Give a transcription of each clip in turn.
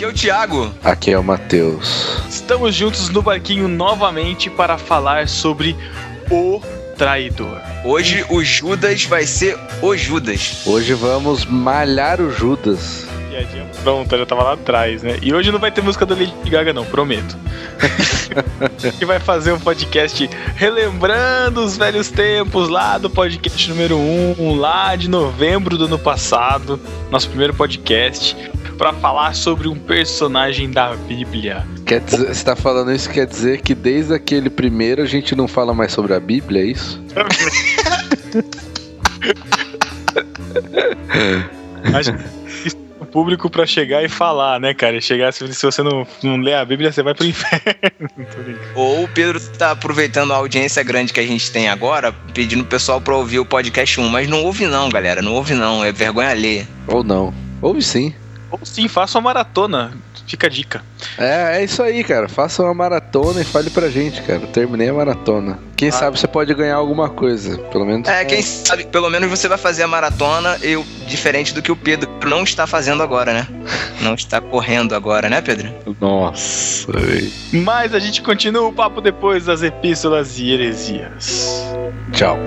Aqui é o Thiago. Aqui é o Matheus. Estamos juntos no barquinho novamente para falar sobre o traidor. Hoje o Judas vai ser o Judas. Hoje vamos malhar o Judas. Pronta, já tava lá atrás, né? E hoje não vai ter música da Lady Gaga, não, prometo. que vai fazer um podcast relembrando os velhos tempos lá do podcast número 1, lá de novembro do ano passado, nosso primeiro podcast, para falar sobre um personagem da Bíblia. Quer dizer, você tá falando isso quer dizer que desde aquele primeiro a gente não fala mais sobre a Bíblia, é isso? Acho que o público para chegar e falar, né, cara? Chegar, se você não, não lê a Bíblia, você vai pro inferno. Ou o Pedro tá aproveitando a audiência grande que a gente tem agora, pedindo o pessoal pra ouvir o podcast 1. Mas não ouve não, galera. Não ouve não. É vergonha alheia. Ou não. Ouve sim. Ou sim, faça uma maratona. Fica a dica. É, é isso aí, cara. Faça uma maratona e fale pra gente, cara. Terminei a maratona. Quem Ah. sabe você pode ganhar alguma coisa. Pelo menos. É, quem sabe, pelo menos você vai fazer a maratona, eu, diferente do que o Pedro não está fazendo agora, né? Não está correndo agora, né, Pedro? Nossa. Mas a gente continua o papo depois das epístolas e heresias. Tchau.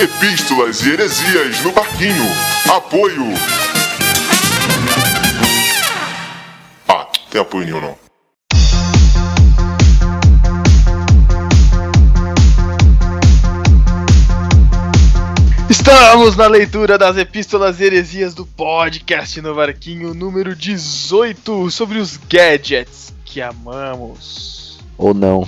Epístolas e heresias no barquinho. Apoio. Ah, tem apoio nenhum não. Estamos na leitura das epístolas e heresias do podcast no Barquinho número 18 sobre os gadgets que amamos. Ou não.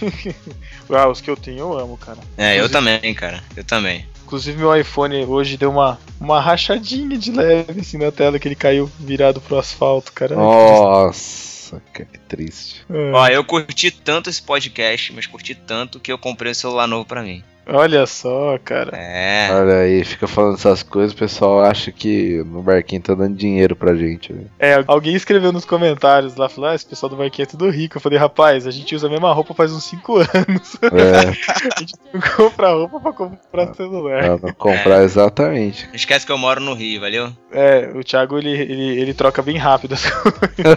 Ah, os que eu tenho eu amo, cara. É, eu Inclusive- também, cara. Eu também. Inclusive meu iPhone hoje deu uma, uma rachadinha de leve assim na tela que ele caiu virado pro asfalto, cara. Nossa, que triste. É. Ó, eu curti tanto esse podcast, mas curti tanto que eu comprei um celular novo pra mim. Olha só, cara. É. Olha aí, fica falando essas coisas, o pessoal acha que no barquinho tá dando dinheiro pra gente. velho. É, alguém escreveu nos comentários lá, falou, ah, esse pessoal do barquinho é tudo rico. Eu falei, rapaz, a gente usa a mesma roupa faz uns 5 anos. É, a gente não compra roupa pra comprar celular. pra não comprar exatamente. Não esquece que eu moro no Rio, valeu? É, o Thiago, ele, ele, ele troca bem rápido as coisas.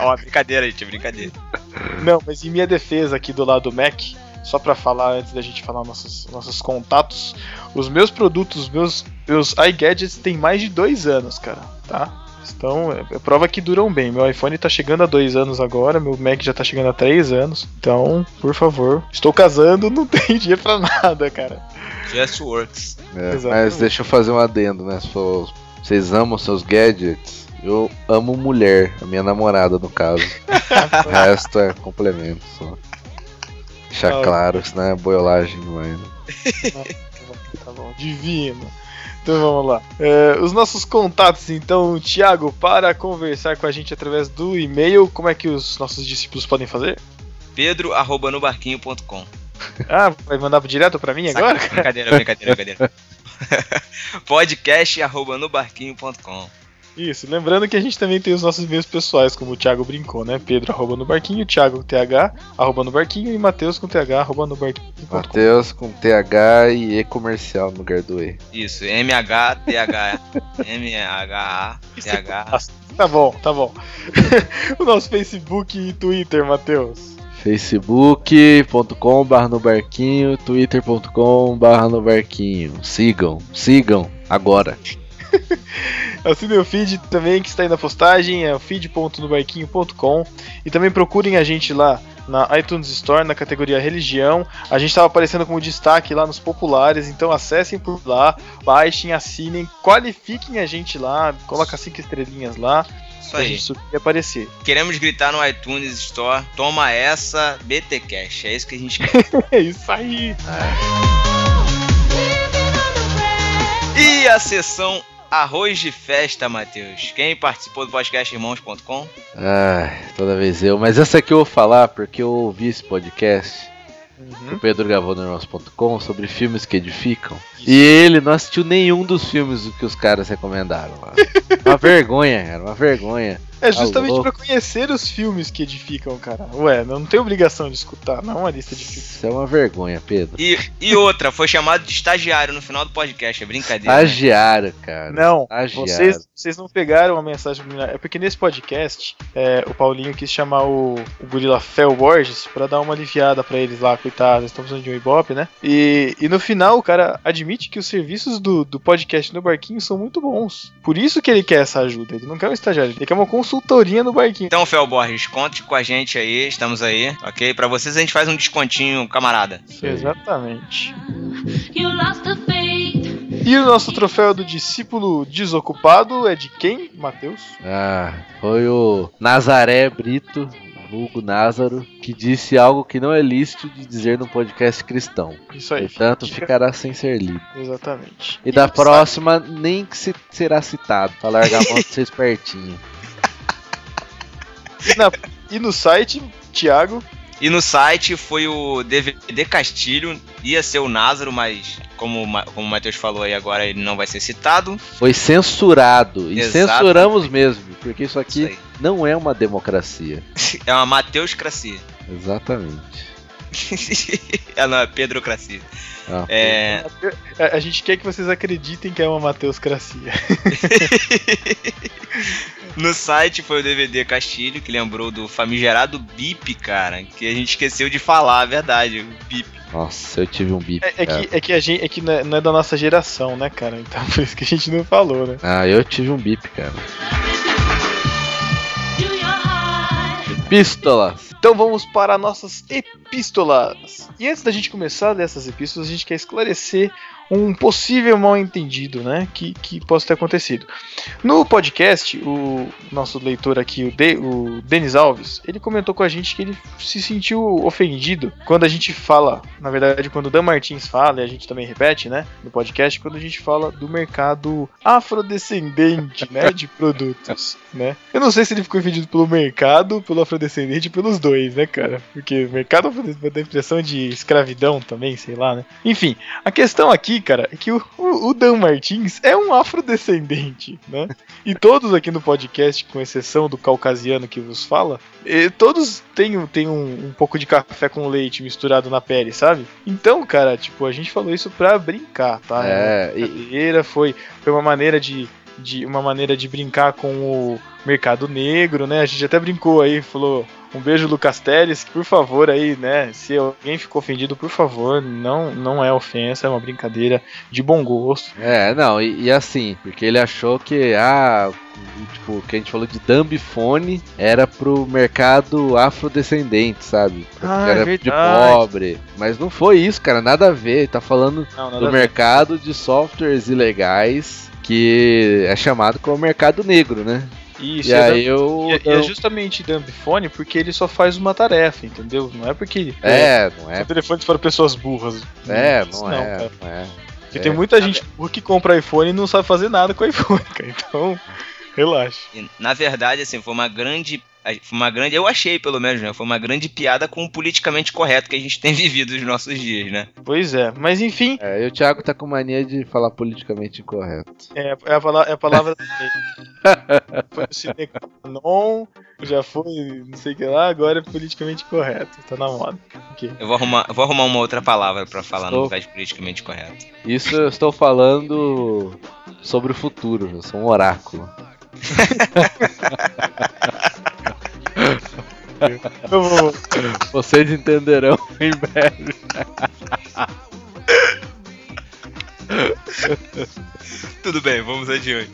Ó, brincadeira, gente, brincadeira. Não, mas em minha defesa aqui do lado do Mac, só pra falar antes da gente falar nossos, nossos contatos, os meus produtos, os meus, meus iGadgets têm mais de dois anos, cara, tá? Então, é, é prova que duram bem. Meu iPhone tá chegando a dois anos agora, meu Mac já tá chegando a três anos. Então, por favor, estou casando, não tem dinheiro pra nada, cara. Just works. É, mas deixa eu fazer um adendo, né? Vocês amam seus gadgets, eu amo mulher, a minha namorada no caso. o resto é complemento só. Deixar Ah. claro, senão é boiolagem demais. né? Tá bom, divino. Então vamos lá. É, os nossos contatos, então, Thiago, para conversar com a gente através do e-mail, como é que os nossos discípulos podem fazer? Pedro arroba nobarquinho.com. Ah, vai mandar direto pra mim agora? Saca- Brincadeira, brincadeira, brincadeira. Podcast arroba nobarquinho.com. Isso, lembrando que a gente também tem os nossos e-mails pessoais, como o Thiago brincou, né? Pedro arroba no barquinho, Thiago TH, arroba no barquinho e Matheus com TH, arroba no barquinho. Matheus com TH e E comercial no lugar do E. Isso, MH, TH, MH, TH. Tá bom, tá bom. o nosso Facebook e Twitter, Matheus. facebook.com.br no barquinho, twitter.com.br no barquinho. Sigam, sigam agora. Assinem o feed também que está aí na postagem, é o feed.nobarquinho.com e também procurem a gente lá na iTunes Store, na categoria religião. A gente estava aparecendo como destaque lá nos populares, então acessem por lá, baixem, assinem, qualifiquem a gente lá, coloca cinco estrelinhas lá Isso aí. gente subir e aparecer. Queremos gritar no iTunes Store, toma essa, BT Cash. É isso que a gente quer. É isso aí! E a sessão Arroz de Festa, Matheus. Quem participou do podcast irmãos.com? Ai, toda vez eu. Mas essa aqui eu vou falar porque eu ouvi esse podcast que Uhum. o Pedro gravou no irmãos.com sobre filmes que edificam. E ele não assistiu nenhum dos filmes que os caras recomendaram lá. uma vergonha, cara, uma vergonha. É justamente Alô? pra conhecer os filmes que edificam, cara. Ué, não tem obrigação de escutar, não é uma lista de filmes. Isso é uma vergonha, Pedro. E, e outra, foi chamado de estagiário no final do podcast, é brincadeira. né? Estagiário, cara. Não, Estagiário. vocês, vocês não pegaram a mensagem. É porque nesse podcast, é, o Paulinho quis chamar o, o gorila Fel Borges pra dar uma aliviada pra eles lá, coitados, eles estão precisando de um Ibope, né? E, e no final, o cara admite que os serviços do, do podcast no Barquinho são muito bons. Por isso que ele quer essa ajuda. Ele não quer um estagiário, ele quer uma consultoria no Barquinho. Então, Fel Borges, conte com a gente aí, estamos aí, ok? Pra vocês a gente faz um descontinho, camarada. Aí. Exatamente. You lost the faith. E o nosso troféu do discípulo desocupado é de quem, Matheus? Ah, foi o Nazaré Brito, vulgo Názaro, que disse algo que não é lícito de dizer no podcast cristão. Isso aí. Portanto, fica- ficará sem ser lido. Exatamente. E da sabe- próxima, nem que se será citado, pra largar a mão de ser espertinho. E, na- e no site, Thiago, E no site foi o DVD Castilho, ia ser o Názaro, mas como, como o Matheus falou aí agora, ele não vai ser citado. Foi censurado. E Exatamente. censuramos mesmo, porque isso aqui Isso não é uma democracia. É uma Mateuscracia. Exatamente. É, não, é Pedrocracia. Ah, É, a, a gente quer que vocês acreditem que é uma Mateuscracia. no site foi o DVD Castilho, que lembrou do famigerado Bip, cara, que a gente esqueceu de falar, a verdade, o Bip. Nossa, eu tive um bip. É, é que, é que a gente é que não é, não é da nossa geração, né, cara? Então por isso que a gente não falou, né? Ah, eu tive um bip, cara. Heart. Pistolas. Então vamos para nossas epístolas. E antes da gente começar dessas epístolas, a gente quer esclarecer um possível mal entendido, né? Que, que possa ter acontecido. No podcast, o nosso leitor aqui, o, De, o Denis Alves, ele comentou com a gente que ele se sentiu ofendido quando a gente fala, na verdade, quando o Dan Martins fala, e a gente também repete, né? No podcast, quando a gente fala do mercado afrodescendente, né? De produtos, né? Eu não sei se ele ficou ofendido pelo mercado, pelo afrodescendente, pelos dois, né, cara? Porque o mercado afrodescendente dá a impressão de escravidão também, sei lá, né? Enfim, a questão aqui, cara, é que o, o, Dan Martins é um afrodescendente, né? E todos aqui no podcast, com exceção do caucasiano que vos fala, todos têm, um- têm um, um pouco de café com leite misturado na pele, sabe? Então, cara, tipo, a gente falou isso pra brincar, tá? É, e, foi, foi uma maneira de, de uma maneira de brincar com o mercado negro, né? A gente até brincou aí, falou um beijo Lucas Teles, por favor aí, né? Se alguém ficou ofendido, por favor, não não é ofensa, é uma brincadeira de bom gosto. é, não, e, e assim, porque ele achou que, ah, tipo, o que a gente falou de Dumbfone era pro mercado afrodescendente, sabe? Ah, é era de verdade. pobre. Mas não foi isso, cara, nada a ver. Ele tá falando Não, do mercado de softwares ilegais que é chamado como mercado negro, né? Isso, e é aí eu. E é- e é justamente Dumbphone porque ele só faz uma tarefa, entendeu? Não é porque É, não é. são telefones para pessoas burras. É, Isso não é. cara. Não é. Porque É. tem muita gente burra que compra iPhone e não sabe fazer nada com iPhone, cara. Então, relaxa. Na verdade, assim, foi uma grande. Foi uma grande. Eu achei, pelo menos, né? Foi uma grande piada com o politicamente correto que a gente tem vivido nos nossos dias, né? Pois é, mas enfim, É, e o Thiago tá com mania de falar politicamente incorreto. é, é a, pala- é a palavra. foi o já foi não sei o que lá, agora é politicamente correto. Tá na moda. Ok. Eu vou arrumar, eu vou arrumar uma outra palavra pra falar no Estou- lugar de politicamente correto. Isso eu estou falando sobre o futuro. Eu sou um oráculo. Eu vou. Vocês entenderão em breve. Tudo bem, vamos adiante.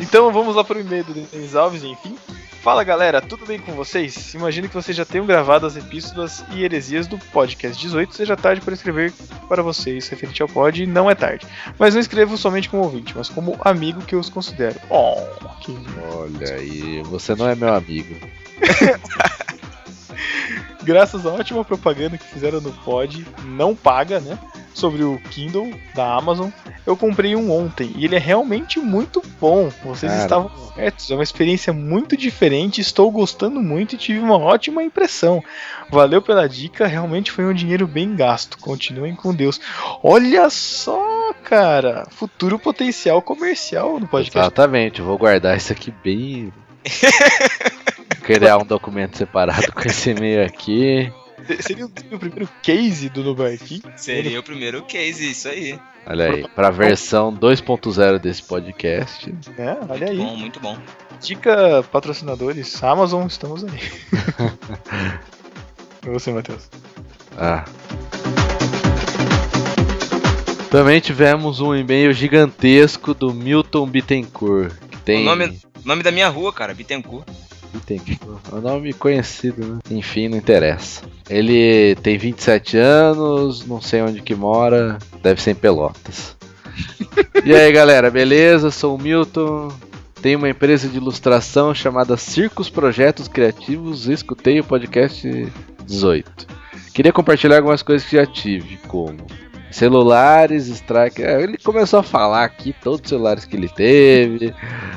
Então vamos lá para o e-mail do Denis Alves, enfim. Fala galera, tudo bem com vocês? Imagino que vocês já tenham gravado as epístolas e heresias do podcast 18, seja tarde para escrever para vocês referente ao pod, e não é tarde. Mas não escrevo somente como ouvinte, mas como amigo que eu os considero. Oh, que Olha aí, você não é meu amigo. graças à ótima propaganda que fizeram no pod, não paga, né? Sobre o Kindle da Amazon. Eu comprei um ontem e ele é realmente muito bom. Vocês Cara. estavam certos, é uma experiência muito diferente. Estou gostando muito e tive uma ótima impressão. Valeu pela dica, realmente foi um dinheiro bem gasto. Continuem com Deus. Olha só, cara. Futuro potencial comercial no podcast. Exatamente, eu vou guardar isso aqui bem. Criar um documento separado com esse e-mail aqui. Seria o, primeiro case do Nubank. Seria o primeiro case, isso aí. Olha aí, pra versão 2.0 desse podcast. É, olha aí. Bom, muito bom. Dica patrocinadores, Amazon, estamos aí. E você, Matheus? Ah. Também tivemos um e-mail gigantesco do Milton Bittencourt. Que tem. O nome, nome da minha rua, cara, Bittencourt. Bittencourt. É um nome conhecido, né? Enfim, não interessa. Ele tem 27 anos, não sei onde que mora, deve ser em Pelotas. e aí, galera, beleza? Sou o Milton. Tenho uma empresa de ilustração chamada Circos Projetos Criativos. Escutei o podcast 18. Queria compartilhar algumas coisas que já tive, como celulares, strike. É, ele começou a falar aqui todos os celulares que ele teve.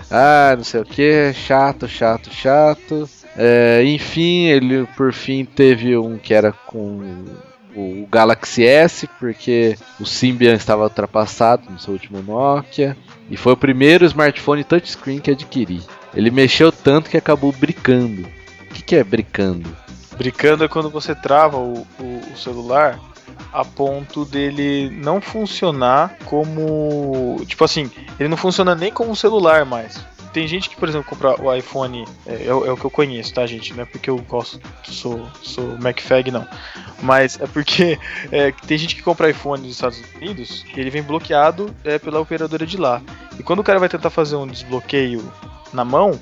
Ah, não sei o que, chato, chato, chato. É, enfim, ele por fim teve um que era com o Galaxy S, porque o Symbian estava ultrapassado no seu último Nokia. E foi o primeiro smartphone touchscreen que adquiri. Ele mexeu tanto que acabou bricando. O que, que é bricando? Brincando é quando você trava o, o- o celular a ponto dele não funcionar como. Tipo assim, ele não funciona nem como um celular mais. Tem gente que, por exemplo, compra o iPhone, é, é o é o que eu conheço, tá, gente? Não é porque eu gosto, sou, sou MacFag, não. Mas é porque é, tem gente que compra iPhone nos Estados Unidos ele vem bloqueado é, pela operadora de lá. E quando o cara vai tentar fazer um desbloqueio na mão,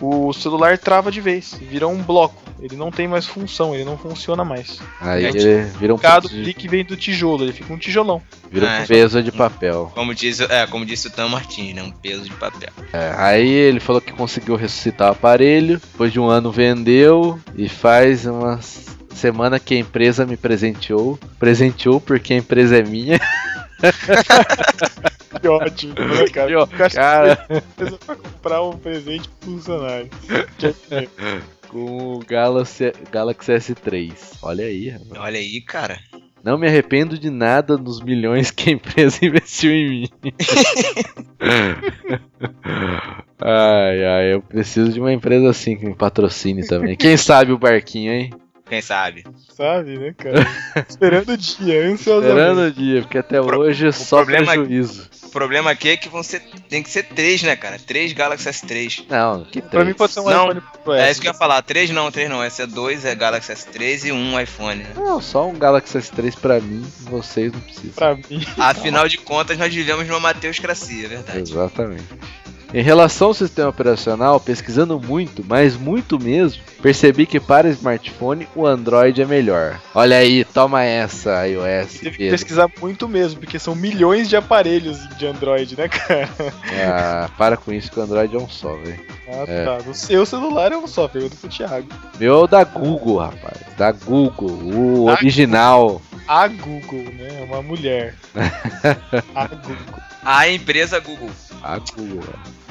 o celular trava de vez, vira um bloco. Ele não tem mais função, ele não funciona mais. Aí É, ele vira um, Cada de- clique vem do tijolo, ele fica um tijolão. vira um É. peso de papel. Como diz, é, como disse o Tam Martins, né? Um peso de papel. É, aí ele falou que conseguiu ressuscitar o aparelho, depois de um ano vendeu e faz uma s- semana que a empresa me presenteou. Presenteou porque a empresa é minha. Que ótimo, né, cara? Eu cara. pra comprar um presente pro funcionário. Com o Galaxy, Galaxy S3. Olha aí, rapaz. Olha aí, cara. Não me arrependo de nada dos milhões que a empresa investiu em mim. ai, ai, eu preciso de uma empresa assim que me patrocine também. Quem sabe o barquinho, hein? Quem sabe? Sabe, né, cara? Esperando o dia, ansiosamente. Esperando o dia, porque até Pro- hoje é só problema é- prejuízo. O problema aqui é que vão ser, tem que ser três, né, cara? Três Galaxy S3. Não, que Pra três. mim pode ser um Não, iPhone Pro É S. isso que eu ia falar. Três não, três não. Esse é dois, é Galaxy S3 e um iPhone. né? Não, só um Galaxy S3 pra mim, vocês não precisam. Pra mim. Afinal de contas, nós vivemos numa Mateuscracia, é verdade. Exatamente. Em relação ao sistema operacional, pesquisando muito, mas muito mesmo, percebi que para smartphone o Android é melhor. Olha aí, toma essa, iOS. Teve que pesquisar muito mesmo, porque são milhões de aparelhos de Android, né, cara? Ah, para com isso que o Android é um só, velho. Ah, É. tá. No seu celular é um só, pergunta pro Thiago. Meu é o da Google, rapaz. Da Google, o Da original. A Google, né? É uma mulher. A Google. A empresa Google. A Google.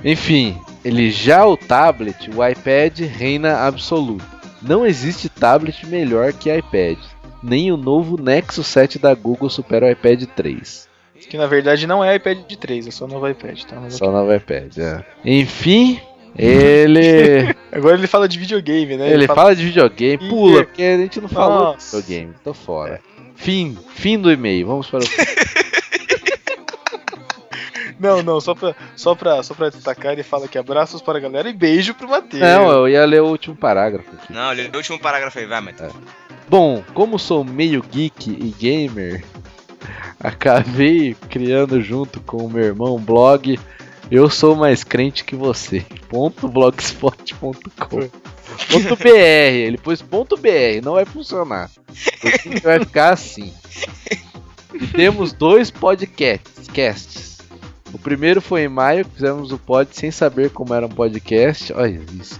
é. Enfim, ele já o tablet, o iPad reina absoluto. Não existe tablet melhor que iPad. Nem o novo Nexus 7 da Google supera o iPad 3. Que na verdade não é iPad de 3, é só o novo iPad, tá? Mas Só o novo iPad, é. Enfim, ele. Agora ele fala de videogame, né? ele fala de videogame, pula, porque a gente não falou de videogame. Tô fora. Fim, fim do e-mail. Vamos para o. Não, não, só pra, só, pra, só pra destacar, ele fala que abraços para a galera e beijo pro Matheus. Não, eu ia ler o último parágrafo aqui. Não, lê o último parágrafo aí, vai, Matheus. Bom, como sou meio geek e gamer, acabei criando junto com o meu irmão um blog Eu Sou Mais Crente Que Você. Ponto blogspot.com. Ponto .br, ele pôs ponto .br, não vai funcionar. Vai ficar assim. E temos dois podcasts. casts. O primeiro foi em maio, fizemos o pod sem saber como era um podcast. Olha isso.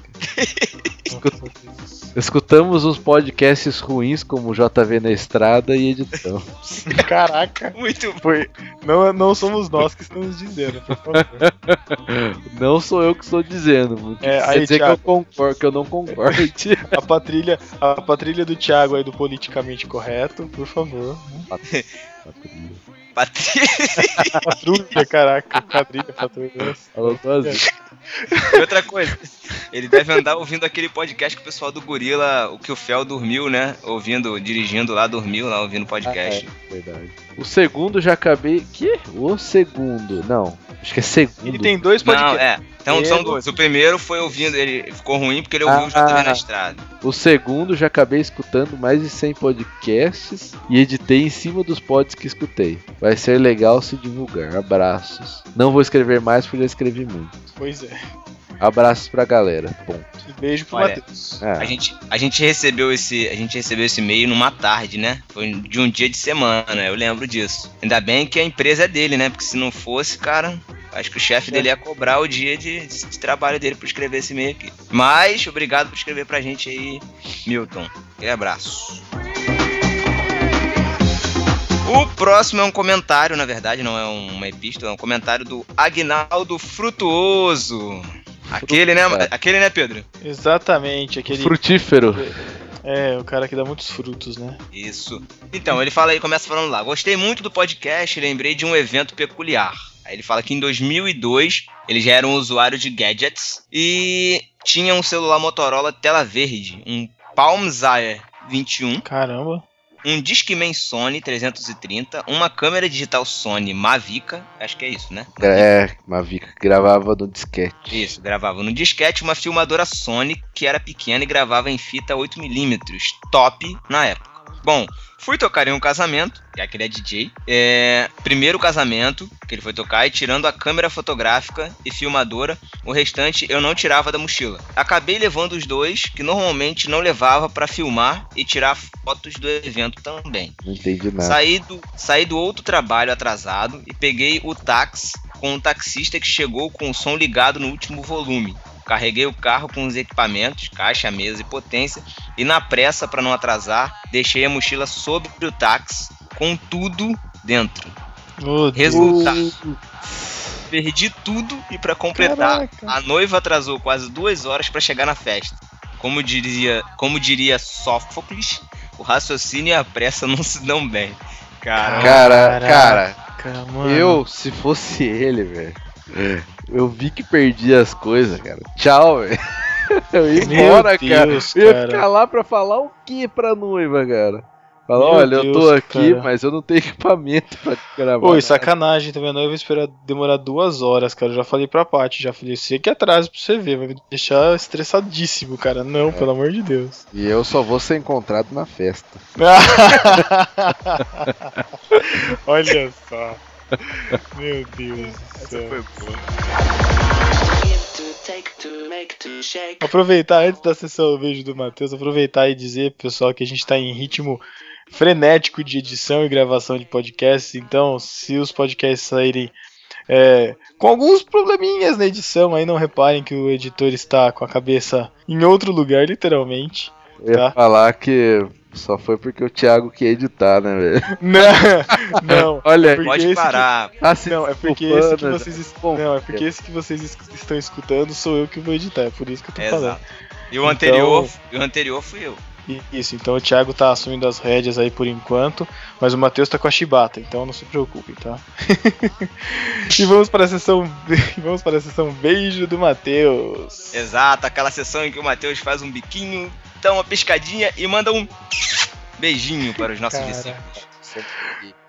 Escutamos uns podcasts ruins como JV na Estrada e editamos. Caraca, Muito bom. foi. Não, não somos nós que estamos dizendo, por favor. Não sou eu que estou dizendo, É, quer aí, dizer que eu, Thiago. concordo, que eu não concordo. A patrilha, a patrilha do Thiago aí do politicamente correto, por favor. Patrícia. Patrulha, caraca. Quadrilha, patrulha. Falou duas vezes. E outra coisa, ele deve andar ouvindo aquele podcast que o pessoal do Gorila, o que o Fel dormiu, né? Ouvindo, dirigindo lá, dormiu lá ouvindo podcast. Ah, é, verdade. O segundo já acabei. Que? O segundo. Não. Acho que é segundo. Ele tem dois Não, podcasts. é. Então são dois. O primeiro foi ouvindo, ele ficou ruim porque ele ouviu o JV Ah. na estrada. O segundo já acabei escutando mais de 100 podcasts e editei em cima dos pods que escutei. Vai ser legal se divulgar. Abraços. Não vou escrever mais porque já escrevi muito. Pois é. Abraços pra galera. Ponto. E beijo pro Olha, Matheus. É. A gente, a gente recebeu esse, a gente recebeu esse e-mail numa tarde, né? Foi de um dia de semana, eu lembro disso. Ainda bem que a empresa é dele, né? Porque se não fosse, cara, acho que o chefe dele ia cobrar o dia de, de trabalho dele por escrever esse e-mail aqui. Mas obrigado por escrever pra gente aí, Milton. Aquele abraço. O próximo é um comentário, na verdade, não é uma epístola, é um comentário do Agnaldo Frutuoso. Aquele, né? Aquele, né, Pedro? Exatamente, aquele. Frutífero. É, o cara que dá muitos frutos, né? Isso. Então, ele fala aí, começa falando lá. Gostei muito do podcast e lembrei de um evento peculiar. Aí ele fala que em 2002 ele já era um usuário de gadgets e tinha um celular Motorola tela verde, um Palm Zaire 21, Caramba. Um Discman Sony 330, uma câmera digital Sony Mavica, acho que é isso, né? É, Mavica que gravava no disquete. Isso, gravava no disquete uma filmadora Sony que era pequena e gravava em fita 8mm, top na época. Bom, fui tocar em um casamento, já que ele é DJ. É, primeiro casamento que ele foi tocar e tirando a câmera fotográfica e filmadora, o restante eu não tirava da mochila. Acabei levando os dois, que normalmente não levava pra filmar e tirar fotos do evento também. Não entendi nada. Saí do, saí do outro trabalho atrasado e peguei o táxi com um taxista que chegou com o som ligado no último volume. Carreguei o carro com os equipamentos, caixa, mesa e potência, e na pressa para não atrasar, deixei a mochila sobre o táxi com tudo dentro. Deus. Resultado. Perdi tudo e para completar, Caraca. a noiva atrasou quase duas horas para chegar na festa. Como diria, como diria Sófocles, o raciocínio e a pressa não se dão bem. Cara, Cara, cara, mano. eu, se fosse ele, velho, eu vi que perdi as coisas, cara. Tchau, velho. Eu ia embora, cara. Deus, Eu ia cara. ficar lá pra falar o que pra noiva, cara? Falar, Meu olha, eu tô Deus, aqui, cara. mas eu não tenho equipamento pra gravar. Oi, nada." sacanagem também. A noiva esperar demorar duas horas, cara. Eu já falei pra Paty, já falei, você que atrasa pra você ver, vai me deixar estressadíssimo, cara. Não, pelo amor de Deus. E eu só vou ser encontrado na festa. Olha só. Meu Deus do céu. Aproveitar antes da sessão do beijo do Matheus, aproveitar e dizer, pro pessoal, que a gente tá em ritmo frenético de edição e gravação de podcasts. Então, se os podcasts saírem é, com alguns probleminhas na edição, aí não reparem que o editor está com a cabeça em outro lugar, literalmente. Eu ia Tá. falar que só foi porque o Thiago quer editar, né, velho? Não, não. Olha, Porque pode esse que- parar. ah, se Não, é porque esse que vocês es- Não, é porque esse que vocês es- estão escutando sou eu que vou editar, é por isso que eu tô É, falando. exato. E o Então- anterior, e o anterior fui eu. Isso, então o Thiago tá assumindo as rédeas aí por enquanto, mas o Matheus tá com a chibata, então não se preocupem, tá? e vamos para a sessão vamos para a sessão beijo do Matheus. Exato, aquela sessão em que o Matheus faz um biquinho, dá uma piscadinha e manda um beijinho para os nossos discípulos.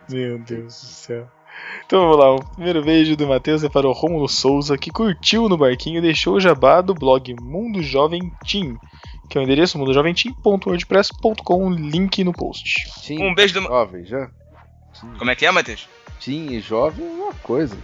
Meu Deus do céu. Então vamos lá, o primeiro beijo do Matheus é para o Rômulo Souza, que curtiu no barquinho e deixou o jabá do blog Mundo Jovem Team, que é o endereço mundojovemteam.wordpress.com, link no post. Teen Um beijo do- Jovem, já? Como é que é, Matheus? Teen e jovem é uma coisa.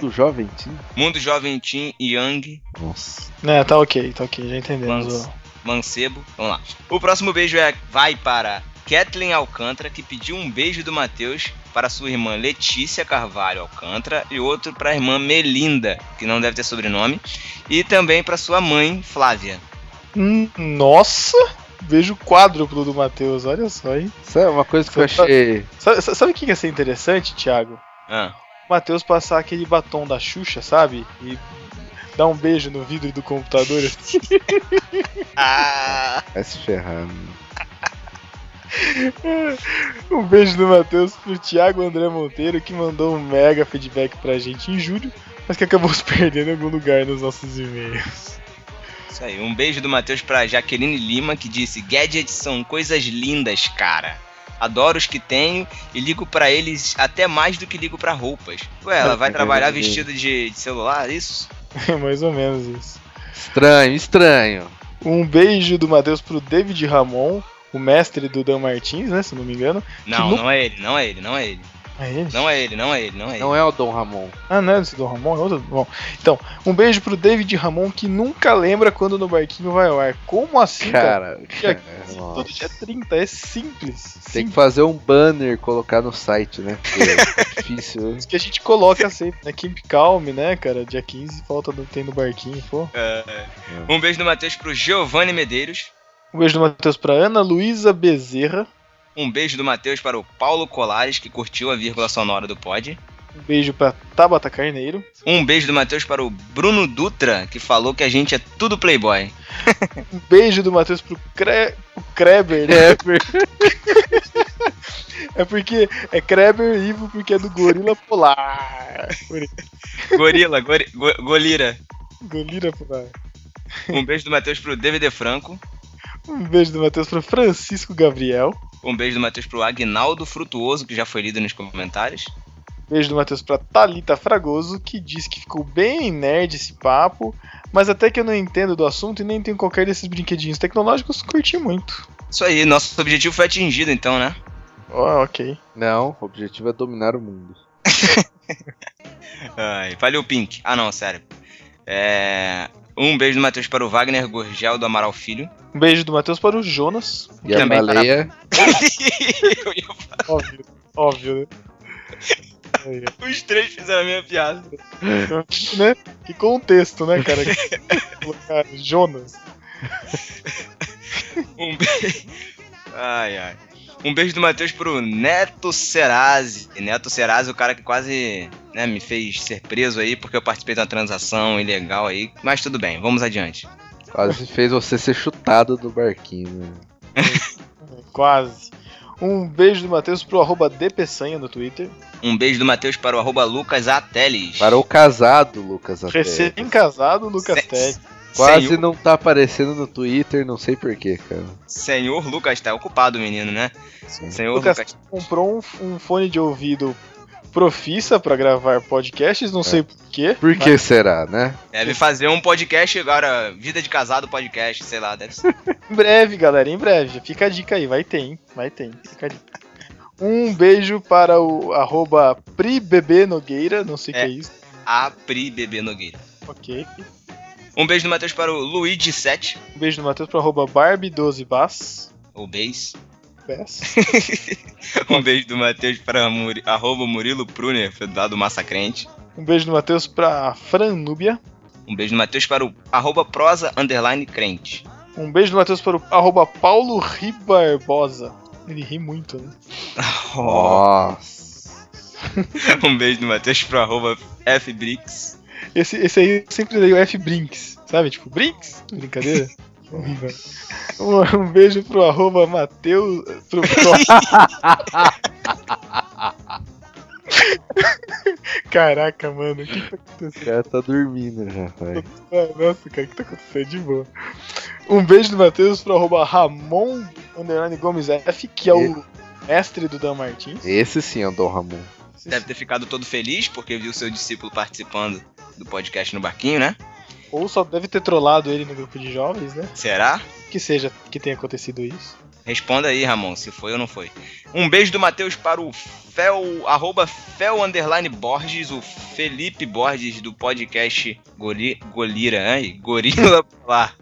Do jovem teen. Mundo Jovem Team Young Nossa. É, tá ok, tá ok, já entendemos. Ó. Mancebo. Vamos lá. O próximo beijo é vai para Kathleen Alcântara, que pediu um beijo do Matheus para sua irmã Letícia Carvalho Alcântara e outro para a irmã Melinda, que não deve ter sobrenome, e também para sua mãe Flávia. Hum, nossa! Beijo quádruplo do Matheus, olha só, hein? Isso é uma coisa que eu achei. Sabe, sabe o que ia ser interessante, Thiago? Ah, O Matheus passar aquele batom da Xuxa, sabe? E dar um beijo no vidro do computador. ah Vai se ferrar. né? Um beijo do Matheus pro Thiago André Monteiro, que mandou um mega feedback pra gente em julho, mas que acabou se perdendo em algum lugar nos nossos e-mails. Isso aí. Um beijo do Matheus pra Jaqueline Lima, que disse: Gadgets são coisas lindas, cara. Adoro os que tenho e ligo pra eles até mais do que ligo pra roupas. Ué, ela vai trabalhar vestida de, de celular, isso? É mais ou menos isso. Estranho, estranho. Um beijo do Matheus pro David Ramon, o mestre do Dan Martins, né? Se não me engano. Não, nu- não é ele, não é ele, não é ele. É ele? Não é ele, não é ele, não é ele. Não é o Dom Ramon. Ah, não é esse do Ramon? É outro? Bom, então, um beijo pro David Ramon, que nunca lembra quando no barquinho vai ao ar. Como assim, cara? Cara, Dia cara, 15, nossa. todo dia 30, é simples. Tem que Simples. fazer um banner colocar no site, né? Porque é difícil. né? Isso que a gente coloca sempre, né? Keep Calm, né, cara? Dia 15, falta do, tem no barquinho, pô. É. Um beijo do Matheus pro Giovanni Medeiros. Um beijo do Matheus pra Ana Luísa Bezerra. Um beijo do Matheus para o Paulo Colares, que curtiu a vírgula sonora do pod. Um beijo pra Tabata Carneiro. Um beijo do Matheus para o Bruno Dutra, que falou que a gente é tudo playboy. Um beijo do Matheus pro Cre... o Kreber, né? É porque é Kreber Ivo porque é do Gorila Polar. Gorila, gori, go- Golira. Gorila Polar. Um beijo do Matheus pro DVD Franco. Um beijo do Matheus pro Francisco Gabriel. Um beijo do Matheus pro Agnaldo Frutuoso, que já foi lido nos comentários. Beijo do Matheus pra Thalita Fragoso, que diz que ficou bem nerd esse papo, mas até que eu não entendo do assunto e nem tenho qualquer desses brinquedinhos tecnológicos, curti muito. Isso aí, nosso objetivo foi atingido então, né? Ó, ok. Não, o objetivo é dominar o mundo. Ai, valeu, Pink. Ah, não, sério. É... Um beijo do Matheus para o Wagner Gorgel do Amaral Filho. Um beijo do Matheus para o Jonas. E a Também baleia. Eu ia Óbvio, óbvio, né? Os três fizeram a minha piada. ó. né? Que contexto, né, cara? Jonas. Um beijo. Ai, ai. Um beijo do Matheus pro Neto Serazzi. Neto Serazzi, o cara que quase né, me fez ser preso aí porque eu participei de uma transação ilegal aí. Mas tudo bem, vamos adiante. Quase fez você ser chutado do barquinho. Né? Quase. Um beijo do Matheus pro arroba DPSanha no Twitter. Um beijo do Matheus para o arroba Lucas Ateles. Parou casado, Lucas. até. Recém-casado, Lucas Teg. Quase Senhor, não tá aparecendo no Twitter, não sei porquê, cara. Senhor Lucas, tá ocupado o menino, né? Senhor Lucas Lucas. comprou um, um fone de ouvido profissa pra gravar podcasts, não sei porquê. Por que será, né? Deve fazer um podcast agora, Vida de Casado Podcast, sei lá, deve ser. Em breve, galera, em breve. Fica a dica aí, vai ter, hein? Vai ter? Fica a dica. Um beijo para o arroba PriBBNogueira, não sei o É. que é isso. A Pri Bebê Nogueira. Ok. Um beijo do Matheus para o Luigi7, Um beijo do Matheus pro arroba Barbie12Bass. ou Base. Bass. Um beijo do Matheus para Muri, arroba Murilo Pruner, lá do Massacrente. Um beijo do Matheus pra Fran Núbia. Um beijo do Matheus para o arroba prosa underline crente. Um beijo do Matheus para o arroba Paulo Ribarbosa. Ele ri muito, né? Nossa. Um beijo do Matheus para o arroba fbrix. Esse, esse aí sempre dei o F Brinks, sabe? Tipo, Brinks? Brincadeira? Horrível. um, um beijo pro arroba Mateus. Pro, pro... Caraca, mano, o que, tá O acontecendo? cara tá dormindo já, pai. Ah, Nossa, cara, o que tá acontecendo de boa? Um beijo do Matheus pro arroba Ramon Underline Gomes F, que é o mestre do Dan Martins. Esse sim é o Dom Ramon. Deve ter ficado todo feliz porque viu seu discípulo participando do podcast no barquinho, né? Ou só deve ter trollado ele no grupo de jovens, né? Será? Que seja que tenha acontecido isso. Responda aí, Ramon, se foi ou não foi. Um beijo do Matheus para o Fel, arroba Fel underline Borges, o Felipe Borges do podcast Gori, Golira, né? Gorila Polar.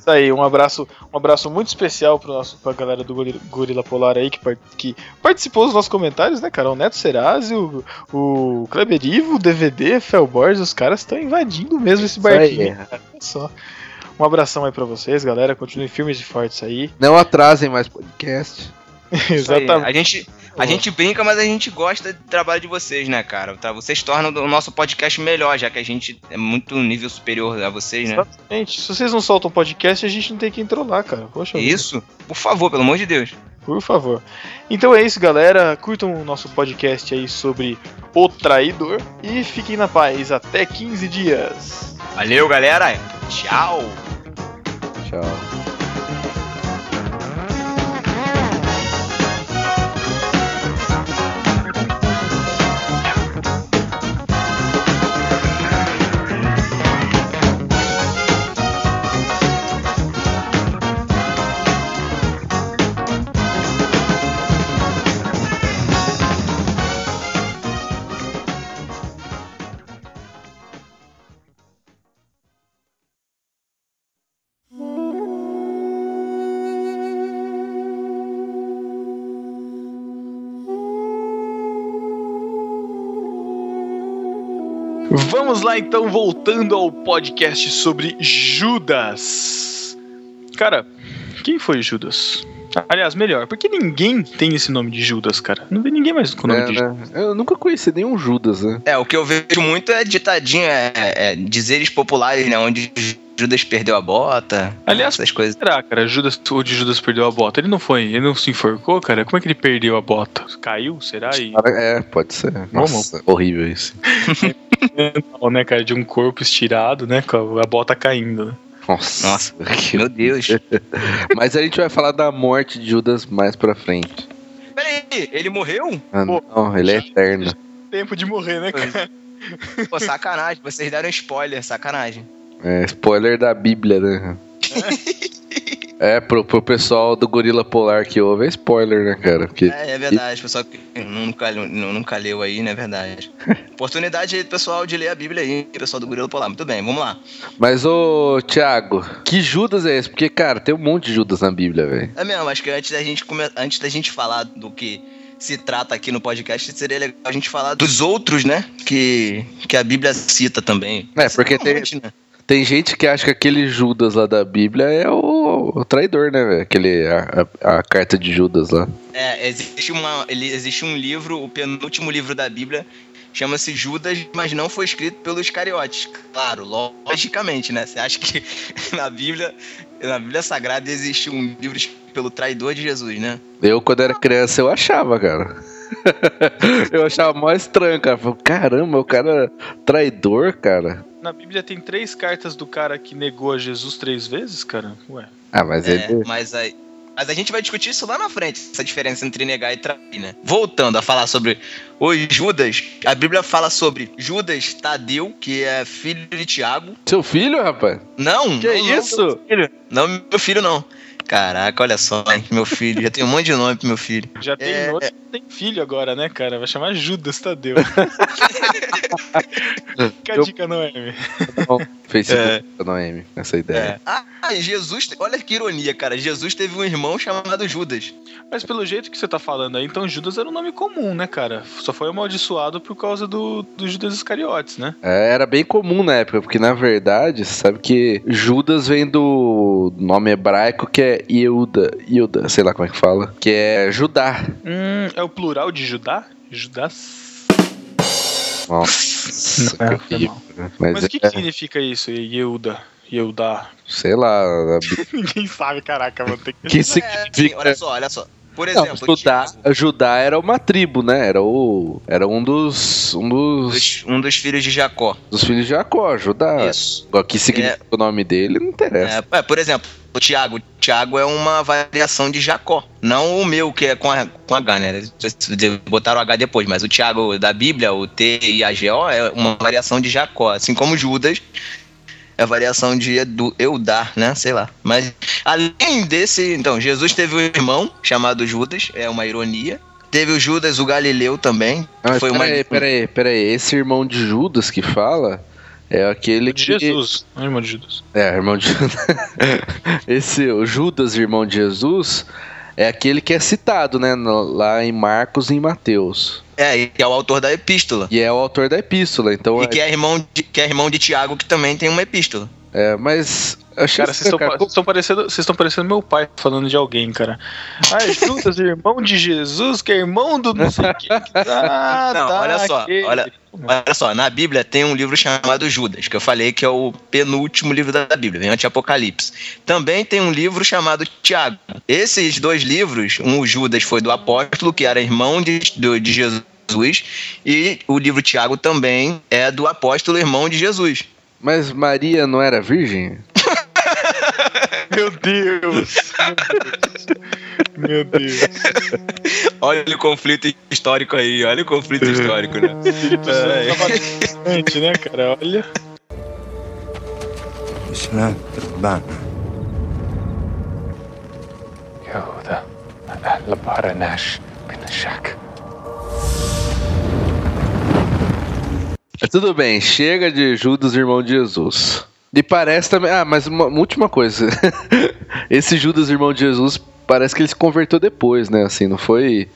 Isso aí, um abraço, um abraço muito especial pro nosso, pra galera do Gorila, Polar aí que, que participou dos nossos comentários, né, cara? O Neto Serazzi, o, o Kleber Ivo, o DVD, Felborges, os caras estão invadindo mesmo esse aí. barquinho. cara, olha só. Um abração aí pra vocês, galera. Continuem firmes e fortes aí. Não atrasem mais podcast. Exatamente. A gente, a gente brinca, mas a gente gosta do trabalho de vocês, né, cara? Tá? Vocês tornam o nosso podcast melhor, já que a gente é muito nível superior a vocês, né? Exatamente. Se vocês não soltam podcast, a gente não tem que trollar, cara. Poxa vida. Isso, por favor, pelo amor de Deus. Por favor. Então é isso, galera. Curtam o nosso podcast aí sobre o traidor e fiquem na paz. Até 15 dias. Valeu, galera. Tchau. Vamos lá então, voltando ao podcast sobre Judas. Cara, quem foi Judas? Aliás, melhor, porque ninguém tem esse nome de Judas, cara. Não vê ninguém mais com o nome É, de Judas. né? Eu nunca conheci nenhum Judas, né? É, o que eu vejo muito é ditadinho, é, é dizeres populares, né? Onde Judas perdeu a bota. Aliás, essas coisas. Será, cara? Judas, o de Judas perdeu a bota. Ele não foi, ele não se enforcou, cara? Como é que ele perdeu a bota? Caiu, será? E... É, pode ser. Nossa, horrível isso. Não, né, cara? De um corpo estirado, né? Com a bota caindo, né? Nossa. Nossa, que- meu Deus. Mas a gente vai falar da morte de Judas mais pra frente. Peraí, ele morreu? Ah, Pô, não, ele é eterno. Tempo de morrer, né, cara? Pô, sacanagem, vocês deram spoiler, sacanagem. É, spoiler da Bíblia, né? É, pro, pro pessoal do Gorila Polar que ouve, é spoiler, né, cara? Porque É, é verdade, pessoal que nunca, nunca leu aí, né? Verdade. Oportunidade aí, pessoal, de ler a Bíblia aí, pessoal do Gorila Polar. Muito bem, vamos lá. Mas, ô, Thiago, que Judas é esse? Porque, cara, tem um monte de Judas na Bíblia, velho. É mesmo, acho que antes da gente come... antes da gente falar do que se trata aqui no podcast, seria legal a gente falar dos outros, né? Que, que a Bíblia cita também. É, porque um tem- né? Tem gente que acha que aquele Judas lá da Bíblia é o, o traidor, né, velho? Aquele, a, a- a carta de Judas lá. É, existe, uma, ele, existe um livro, o penúltimo livro da Bíblia, chama-se Judas, mas não foi escrito pelos cariotes. Claro, logicamente, né? Você acha que na Bíblia, na Bíblia Sagrada existe um livro escrito pelo traidor de Jesus, né? Eu, quando era criança, eu achava, cara. eu achava mó estranho, cara. Falei, Caramba, o cara é traidor, cara. Na Bíblia tem três cartas do cara que negou a Jesus três vezes, cara? Ué. Ah, mas É, ele. mas aí. Mas a gente vai discutir isso lá na frente, essa diferença entre negar e trair, né? Voltando a falar sobre os Judas, a Bíblia fala sobre Judas Tadeu, que é filho de Tiago. Seu filho, rapaz? Não! Que não, não, isso? meu filho. Não, meu filho não. Caraca, olha só, hein, meu filho. Já tem um monte de nome pro meu filho. Já tem É, nome, tem filho agora, né, cara? Vai chamar Judas Tadeu. Fica a Eu- dica, Noemi. Facebook da Noemi, essa ideia. É. Ah, Jesus, olha que ironia, cara. Jesus teve um irmão chamado Judas. Mas pelo jeito que você tá falando aí, então Judas era um nome comum, né, cara? Só foi amaldiçoado por causa do, do Judas Iscariotes, né? É, era bem comum na época, porque na verdade, você sabe que Judas vem do nome hebraico que é Yehuda, Yehuda, sei lá como é que fala, que é Judá. Hum, é o plural de Judá? Judas? Nossa, Não, que foi horrível. né? Mas, o que, é, que significa isso, Yehuda? Yehudá? sei lá, a Ninguém sabe, caraca, vou ter que... que É, sim, significa olha só, olha só. Por Não, exemplo, Judá, Tiago, Judá era uma tribo, né? Era o era um dos um dos, dos- um dos filhos de Jacó. dos filhos de Jacó, Judá. Isso. O que significa o nome dele não interessa. É, é, por exemplo, o Tiago. Tiago é uma variação de Jacó. Não o meu, que é com, a, com H, né? Botaram o H depois, mas o Tiago da Bíblia, o T e a G-O, é uma variação de Jacó. Assim como Judas é a variação de Edu, Eudar, né? Sei lá. Mas além desse, então, Jesus teve um irmão chamado Judas, é uma ironia. Teve o Judas, o Galileu também. Ah, foi uma. peraí, peraí, peraí. Esse irmão de Judas que fala é aquele De que. Jesus, não é irmão de Judas. É, irmão de Judas. Esse, o Judas, irmão de Jesus, é aquele que é citado, né? lá em Marcos e em Mateus. É, e que é o autor da epístola. E é o autor da epístola. Então, E é, que é irmão de, que é irmão de Tiago, que também tem uma epístola. é, mas Achei Cara, vocês estão cara, parecendo, vocês estão parecendo meu pai falando de alguém, cara. Ah, Judas, irmão de Jesus, que é irmão do não sei o que. Ah, Não, tá, olha só, aquele. olha, olha só, na Bíblia tem um livro chamado Judas, que eu falei que é o penúltimo livro da Bíblia, vem antes Apocalipse. Também tem um livro chamado Tiago. Esses dois livros, um o Judas foi do apóstolo, que era irmão de, do- de Jesus, e o livro Tiago também é do apóstolo irmão de Jesus. Mas Maria não era virgem? Meu Deus. Meu Deus. Olha o conflito histórico aí, olha o conflito histórico, né? Espírito Santo É. tava bastante, né, cara? Olha. سمعت ربنا يهوذا لبارناش من الشك Mas Tudo bem, chega de Judas, irmão de Jesus. E parece também. Ah, mas uma, uma última coisa. Esse Judas, irmão de Jesus, parece que ele se converteu depois, né? Assim, não foi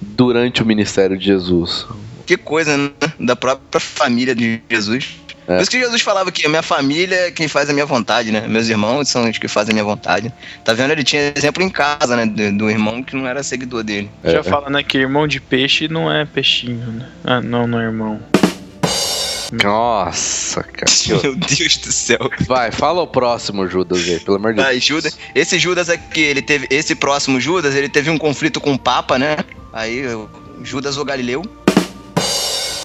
durante o ministério de Jesus. Que coisa, né? Da própria família de Jesus. É. Por isso que Jesus falava que a minha família é quem faz a minha vontade, né? Meus irmãos são os que fazem a minha vontade. Tá vendo? Ele tinha exemplo em casa, né? Do, do irmão que não era seguidor dele. Já É. fala, né, que irmão de peixe não é peixinho, né? Ah, não, não é irmão. Nossa, cara. Meu Deus do céu. Vai, fala o próximo Judas aí, pelo amor de Deus. Ah, Judas, esse Judas aqui, ele teve. Esse próximo Judas, ele teve um conflito com o Papa, né? Aí, o Judas o Galileu.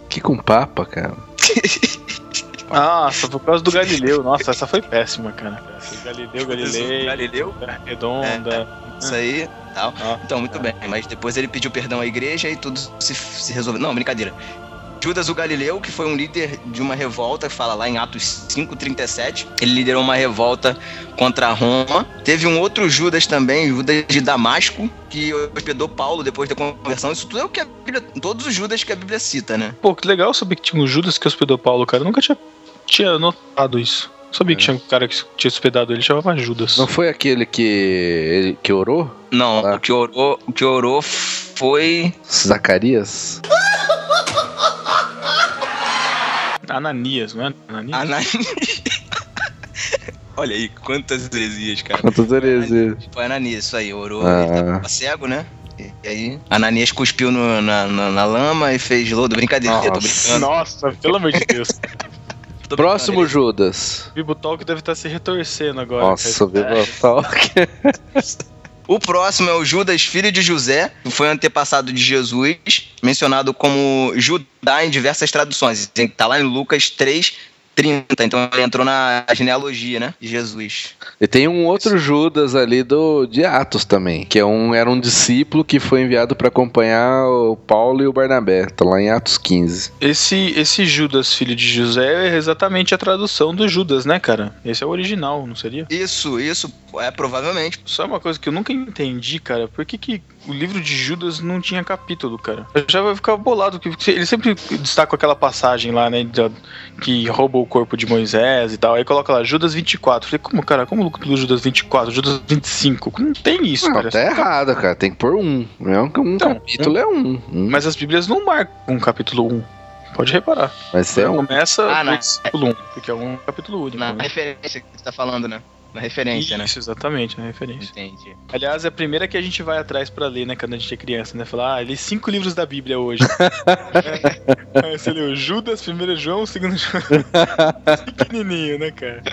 Que com papa, cara. Nossa, por causa do Galileu. Nossa, essa foi péssima, cara. Galileu, Galilei, Galileu. Redonda. Isso aí, tal. Ah, Então, muito bem. Mas depois ele pediu perdão à igreja e tudo se, se resolveu. Não, brincadeira. Judas o Galileu, que foi um líder de uma revolta, fala lá em Atos 5:37, ele liderou uma revolta contra Roma. Teve um outro Judas também, Judas de Damasco, que hospedou Paulo depois da conversão. Isso tudo é o que a Bíblia, todos os Judas que a Bíblia cita, né? Pô, que legal saber que tinha um Judas que hospedou Paulo, cara. Eu nunca tinha, tinha notado isso. Sabia que tinha um cara que tinha hospedado ele, chamava Judas. Não foi aquele que, ele- que orou? Não, Ah. o que orou, o que orou foi Zacarias? Ananias, não é? Ananias? Ananias. Olha aí, quantas heresias, cara. Quantas heresias? Foi Ananias, isso aí, orou, Ah. ele tava cego, né? E aí, Ananias cuspiu no- na, na, na lama e fez lodo. Brincadeira, tô Nossa. brincando. Nossa, pelo amor de Deus. tô Próximo brincando. Judas. O Bibotalk deve estar se retorcendo agora. Nossa, cara. O próximo é o Judas, filho de José, que foi antepassado de Jesus, mencionado como Judá em diversas traduções. Tá lá em Lucas 3, 30. Então ele entrou na genealogia, né? De Jesus. E tem um outro Judas ali do de Atos também, que é um, era um discípulo que foi enviado para acompanhar o Paulo e o Barnabé. Tá lá em Atos 15. Esse, esse Judas, filho de José, é exatamente a tradução do Judas, né, cara? Esse é o original, não seria? Isso, isso, é provavelmente. Só uma coisa que eu nunca entendi, cara. Por que, que o livro de Judas não tinha capítulo, cara? Eu já vai ficar bolado, porque ele sempre destaca aquela passagem lá, né? Que rouba o corpo de Moisés e tal. Aí coloca lá, Judas 24. Falei, como, cara? Como pelo Judas 24? Judas 25? Não tem isso, Não, cara. tá errado, cara. Tem que pôr um. Não, um Então, capítulo é um. um. Mas as Bíblias não marcam um capítulo 1. Pode reparar. Mas é um. Começa Ah, no não. versículo 1, porque é um capítulo único. Na né? referência que você tá falando, né? Na referência, né? Isso, exatamente, na referência. Entendi. Aliás, é a primeira que a gente vai atrás pra ler, né, quando a gente é criança, né? Falar, ah, li cinco livros da Bíblia hoje. Aí você leu Judas, 1 João, 2 João. Pequenininho, né, cara?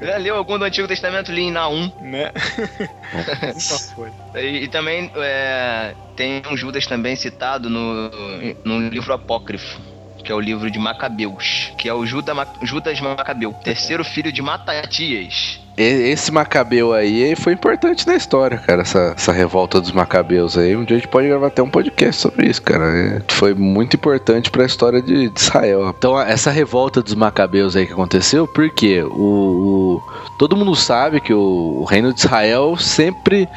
Já leu algum do Antigo Testamento? Li em Naum. Né? E, e também é, tem um Judas também citado no, no livro apócrifo, que é o livro de Macabeus, que é o Judas Macabeu, terceiro filho de Matatias. Esse Macabeu aí foi importante na história, cara. Essa, essa revolta dos Macabeus aí. Um dia a gente pode gravar até um podcast sobre isso, cara. É, foi muito importante pra história de, de Israel. Então, essa revolta dos Macabeus aí que aconteceu, porque o, o- todo mundo sabe que o, o reino de Israel sempre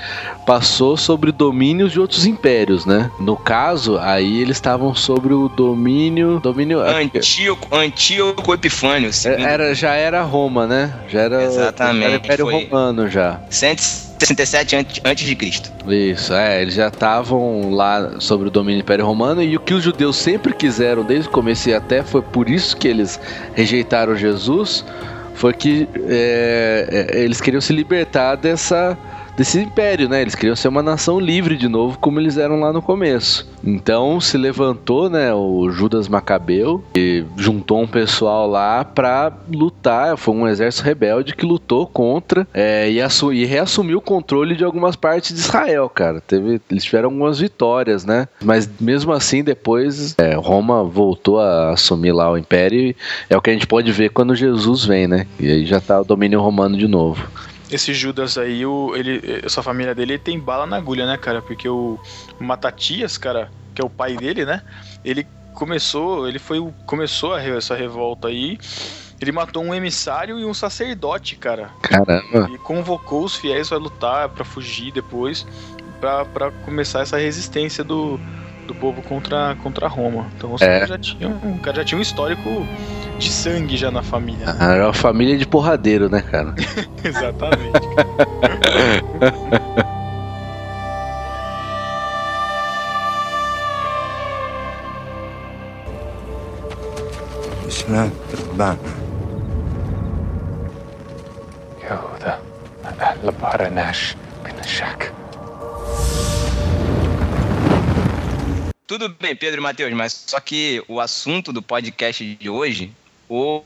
passou sobre domínios de outros impérios, né? No caso, aí eles estavam sobre o domínio. domínio Antíoco, Antíoco Epifânio, É, era, já era Roma, né? Já era, Exatamente, era Império foi. Romano já. 167 antes, antes de Cristo. Isso, é, eles já estavam lá sobre o domínio do Império Romano e o que os judeus sempre quiseram desde o começo e até foi por isso que eles rejeitaram Jesus foi que é, é, eles queriam se libertar dessa desse império, né? Eles queriam ser uma nação livre de novo, como eles eram lá no começo. Então se levantou, né, o Judas Macabeu e juntou um pessoal lá pra lutar. Foi um exército rebelde que lutou contra é, e, e reassumiu o controle de algumas partes de Israel, cara. Teve, eles tiveram algumas vitórias, né? Mas mesmo assim, depois é, Roma voltou a assumir lá o império. E é o que a gente pode ver quando Jesus vem, né? E aí já tá o domínio romano de novo. Esse Judas aí, o, ele, essa família dele tem bala na agulha, né, cara? Porque o Matatias, cara, que é o pai dele, né? Ele começou, ele foi o começou a, essa revolta aí. Ele matou um emissário e um sacerdote, cara. Caramba. E convocou os fiéis a lutar pra fugir depois, pra começar essa resistência do, do povo contra, contra Roma. Então os É. caras já tinham, o cara já tinha um histórico de sangue já na família. né? Era uma família de porradeiro, né, cara? Exatamente. سمعت ربان يهوذا أهل بارناش من الشك tudo bem, Pedro e Matheus, mas só que o assunto do podcast de hoje, o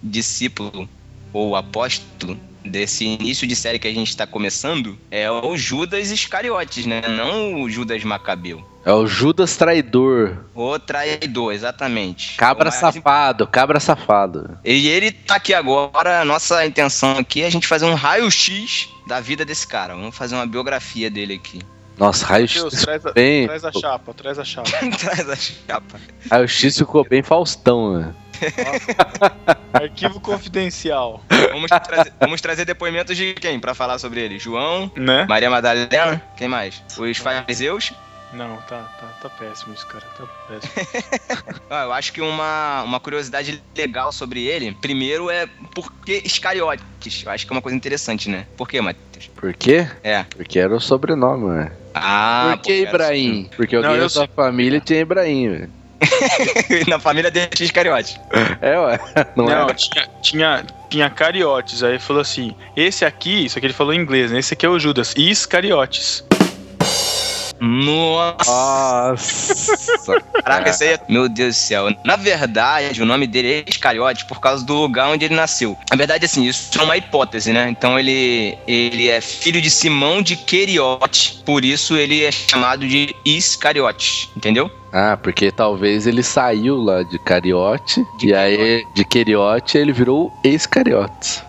discípulo ou apóstolo desse início de série que a gente está começando, é o Judas Iscariotes, né? Não o Judas Macabeu. É o Judas traidor. O traidor, exatamente. Cabra O mais safado, cabra safado. E ele tá aqui agora. A nossa intenção aqui é a gente fazer um raio-x da vida desse cara. Vamos fazer uma biografia dele aqui. Nossa, raio-x traz, a, bem. traz a chapa, traz a chapa. Traz a chapa. Raio-x ficou bem Faustão, né? Arquivo confidencial, Vamos trazer, vamos trazer depoimentos de quem pra falar sobre ele? João, né? Maria Madalena, quem mais? Os fariseus. Não, tá, tá, tá péssimo isso, cara. Tá péssimo. Ah, eu acho que uma, uma curiosidade legal sobre ele, primeiro é por que Iscariotes? Eu acho que é uma coisa interessante, né? Por que, Matheus? Por quê? É. Porque era o sobrenome, né? Ah, Por que Ibrahim? Porque Não, alguém eu da sua família tinha Ibrahim, velho. Na família dele tinha Iscariotes. É, ué. Não, Não, é? tinha, tinha, tinha cariotes. Aí falou assim: esse aqui, isso aqui ele falou em inglês, né? Esse aqui é o Judas. Iscariotes. Nossa! Nossa. Caraca, isso aí é... Meu Deus do céu. Na verdade, o nome dele é Iscariote por causa do lugar onde ele nasceu. Na verdade, assim, isso é uma hipótese, né? Então ele, ele é filho de Simão de Queriote. Por isso ele é chamado de Iscariote. Entendeu? Ah, porque talvez ele saiu lá de Cariote De e aí de Queriote ele virou ex-Cariotes.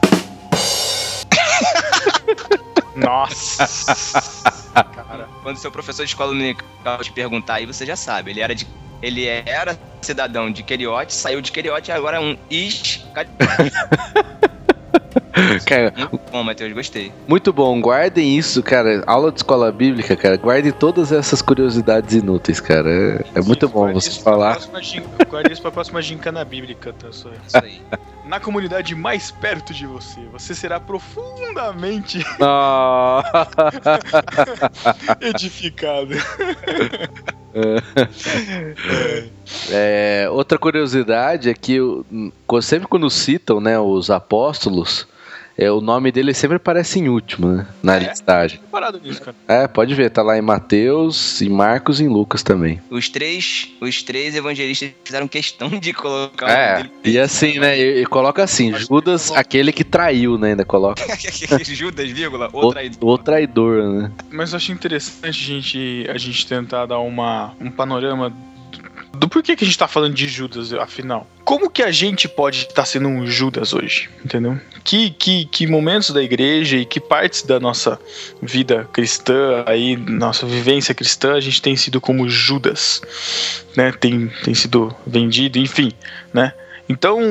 Nossa! Cara. Quando seu professor de escola dominical te perguntar aí, você já sabe. Ele era de. Ele era cidadão de Queriote, saiu de Queriote e agora é um Iscariote. Cara, Muito bom, Matheus, gostei. muito bom, guardem isso, cara. Aula de escola bíblica, cara. Guardem todas essas curiosidades inúteis, cara. É, é muito bom você falar. Guarde isso pra próxima gincana bíblica, tá? Só- Isso aí. Na comunidade mais perto de você, você será profundamente Ah, edificado. é, outra curiosidade é que sempre quando citam né, os apóstolos, é, o nome dele sempre aparece em último, né? Na É? listagem. Tô parado nisso, cara. É, pode ver, tá lá em Mateus, em Marcos e em Lucas também. Os três, os três evangelistas fizeram questão de colocar o nome É, dele. e assim, né? E, e coloca assim, Judas, aquele que traiu, né? Ainda coloca Judas, vírgula, o, outra aí. o traidor, né? Mas eu acho interessante a gente, a gente tentar dar uma, um panorama do, porquê que a gente tá falando de Judas, afinal. Como que a gente pode estar sendo um Judas hoje, entendeu? Que, que, que momentos da igreja e que partes da nossa vida cristã, aí, nossa vivência cristã, a gente tem sido como Judas, né? Tem, tem sido vendido, enfim, né? Então,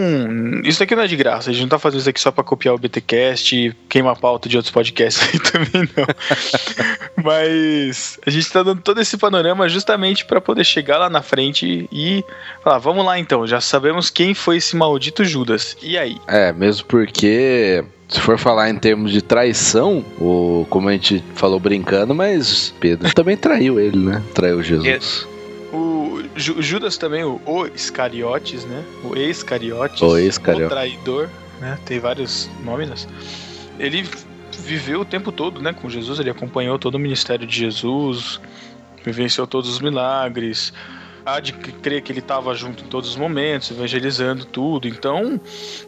isso daqui não é de graça. A gente não tá fazendo isso aqui só pra copiar o BTcast e queimar a pauta de outros podcasts aí também, não. Mas a gente tá dando todo esse panorama justamente pra poder chegar lá na frente e falar, vamos lá então, já sabemos quem foi esse maldito Judas. E aí? É, mesmo porque se for falar em termos de traição, o, como a gente falou brincando, mas Pedro também traiu ele, né? Traiu Jesus. O Ju- Judas também, o, o Iscariotes, né? O ex-Cariotes. O ex-Cariotes. O traidor. né? Tem vários nomes. Ele viveu o tempo todo, né, com Jesus, ele acompanhou todo o ministério de Jesus, vivenciou todos os milagres. Há de crer que ele estava junto em todos os momentos, evangelizando tudo. Então,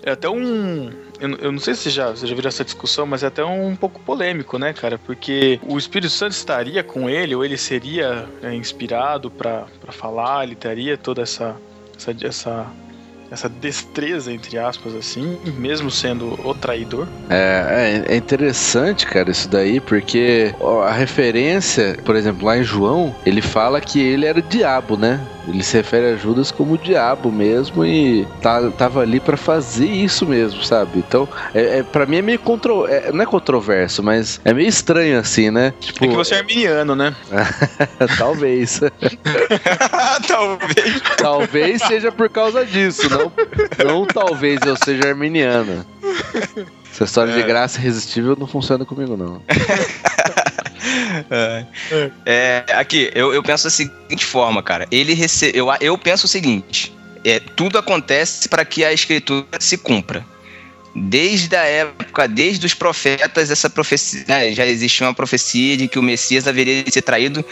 é até um. Eu, não sei se já, você já viram essa discussão, mas é até um pouco polêmico, né, cara? Porque o Espírito Santo estaria com ele, ou ele seria é, inspirado para falar, ele teria toda essa, essa, essa essa destreza, entre aspas, assim, mesmo sendo o traidor. É, é, é interessante, cara, isso daí, porque a referência, por exemplo, lá em João, ele fala que ele era o diabo, né? Ele se refere a Judas como o diabo mesmo e tá, tava ali para fazer isso mesmo, sabe? Então, é, é, para mim é meio contro, é, não é controverso, mas é meio estranho assim, né? Tipo, É que você é arminiano, né? talvez. Talvez. talvez seja por causa disso, não, não talvez eu seja arminiana. Essa história de graça irresistível não funciona comigo, não. É, aqui, eu, eu penso da seguinte forma, cara. Ele rece... eu, eu penso o seguinte: é, tudo acontece para que a escritura se cumpra. Desde a época, desde os profetas, essa profecia, né, já existia uma profecia de que o Messias haveria de ser traído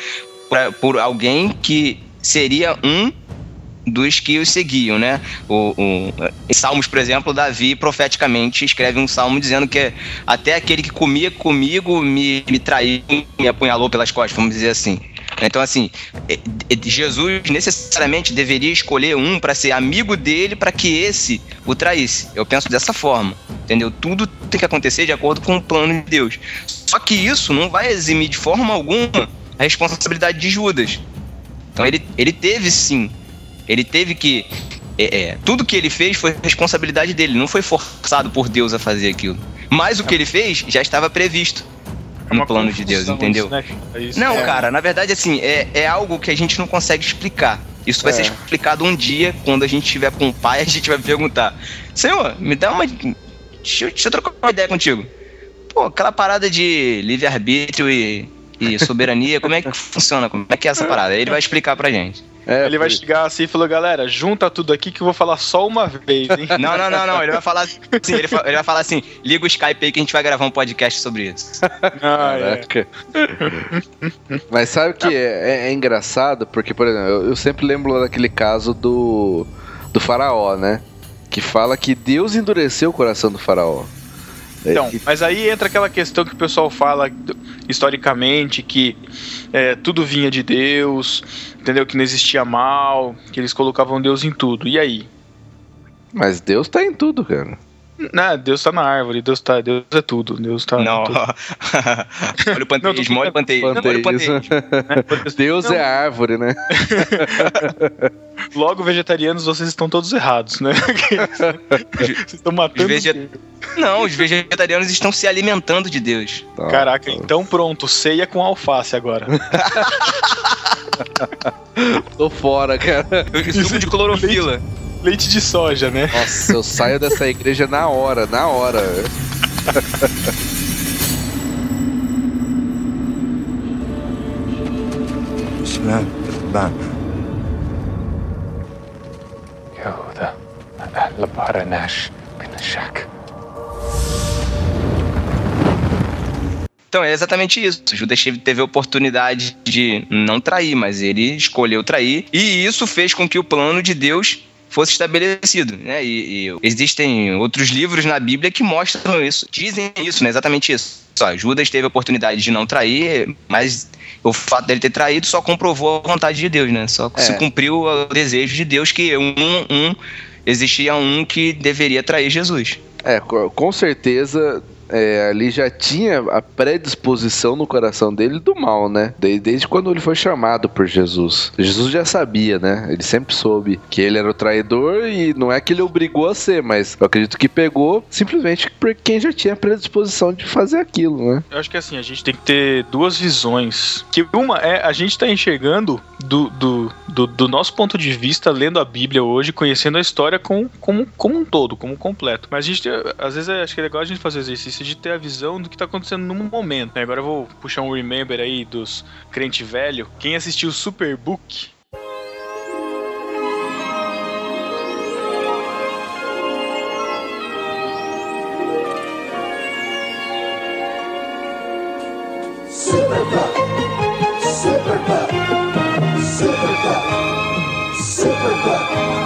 pra- por alguém que seria um dos que os seguiam, né? O, o- em Salmos, por exemplo, Davi profeticamente escreve um salmo dizendo que até aquele que comia comigo me, me traiu, me apunhalou pelas costas, vamos dizer assim. Então, assim, é- é- Jesus necessariamente deveria escolher um para ser amigo dele para que esse o traísse. Eu penso dessa forma, entendeu? Tudo tem que acontecer de acordo com o plano de Deus. Só que isso não vai eximir de forma alguma a responsabilidade de Judas. Então, ele, ele teve sim ele teve que. é, é, tudo que ele fez foi responsabilidade dele, não foi forçado por Deus a fazer aquilo. Mas o que ele fez já estava previsto É no plano de Deus, entendeu? isso, né? É isso. Não, É. cara, na verdade, assim, é, é algo que a gente não consegue explicar. Isso vai É. ser explicado um dia, quando a gente estiver com o pai, a gente vai perguntar: Senhor, me dá uma. Deixa eu, deixa eu trocar uma ideia contigo. Pô, aquela parada de livre-arbítrio e, e soberania, como é que funciona? Como é que é essa parada? Ele vai explicar pra gente. É, Ele vai chegar assim e falou, galera, junta tudo aqui que eu vou falar só uma vez, hein? Não, não, não, não. Ele vai falar assim, ele, fa- ele vai falar assim: liga o Skype aí que a gente vai gravar um podcast sobre isso. Ah, é. Caraca. Mas sabe que é, é engraçado? Porque, por exemplo, eu, eu sempre lembro daquele caso do, do faraó, né? Que fala que Deus endureceu o coração do faraó. Então, É, mas aí entra aquela questão que o pessoal fala historicamente que é, tudo vinha de Deus, entendeu? Que não existia mal, que eles colocavam Deus em tudo. E aí? mas Deus tá em tudo, cara. Não, Deus tá na árvore, Deus tá, Deus é tudo, Deus tá. Não. tudo, olha o panteísmo, olha o panteísmo. Olha o Panteísmo. panteísmo. né? Deus Não, é a árvore, né? Logo, vegetarianos, vocês estão todos errados, né? vocês estão matando. Os veget- Não, os vegetarianos estão se alimentando de Deus. Tá. Caraca, então pronto, ceia com alface agora. Tô fora, cara. Suco de clorofila leite de soja, né? Nossa, eu saio dessa igreja na hora, na hora. Então é exatamente isso. O Judas teve a oportunidade de não trair, mas ele escolheu trair. E isso fez com que o plano de Deus fosse estabelecido. Né? E, e existem outros livros na Bíblia que mostram isso, dizem isso, né? exatamente isso. Só, Judas teve a oportunidade de não trair, mas o fato dele ter traído só comprovou a vontade de Deus, né? Só É. se cumpriu o desejo de Deus que um, um existia um que deveria trair Jesus. É, co- com certeza é, ali já tinha a predisposição no coração dele do mal, né? Desde, quando ele foi chamado por Jesus. Jesus já sabia, né? Ele sempre soube que ele era o traidor e não é que ele obrigou a ser, mas eu acredito que pegou simplesmente por quem já tinha a predisposição de fazer aquilo, né? Eu acho que assim, a gente tem que ter duas visões. Que uma é a gente tá enxergando do, do, do, do nosso ponto de vista, lendo a Bíblia hoje, conhecendo a história com, como, como um todo, como completo. Mas a gente, às vezes, é- acho que é legal a gente fazer o de ter a visão do que tá acontecendo no momento. Né? Agora eu vou puxar um remember aí dos crente velho. Quem assistiu Superbook Superbook, Superbook, Superbook.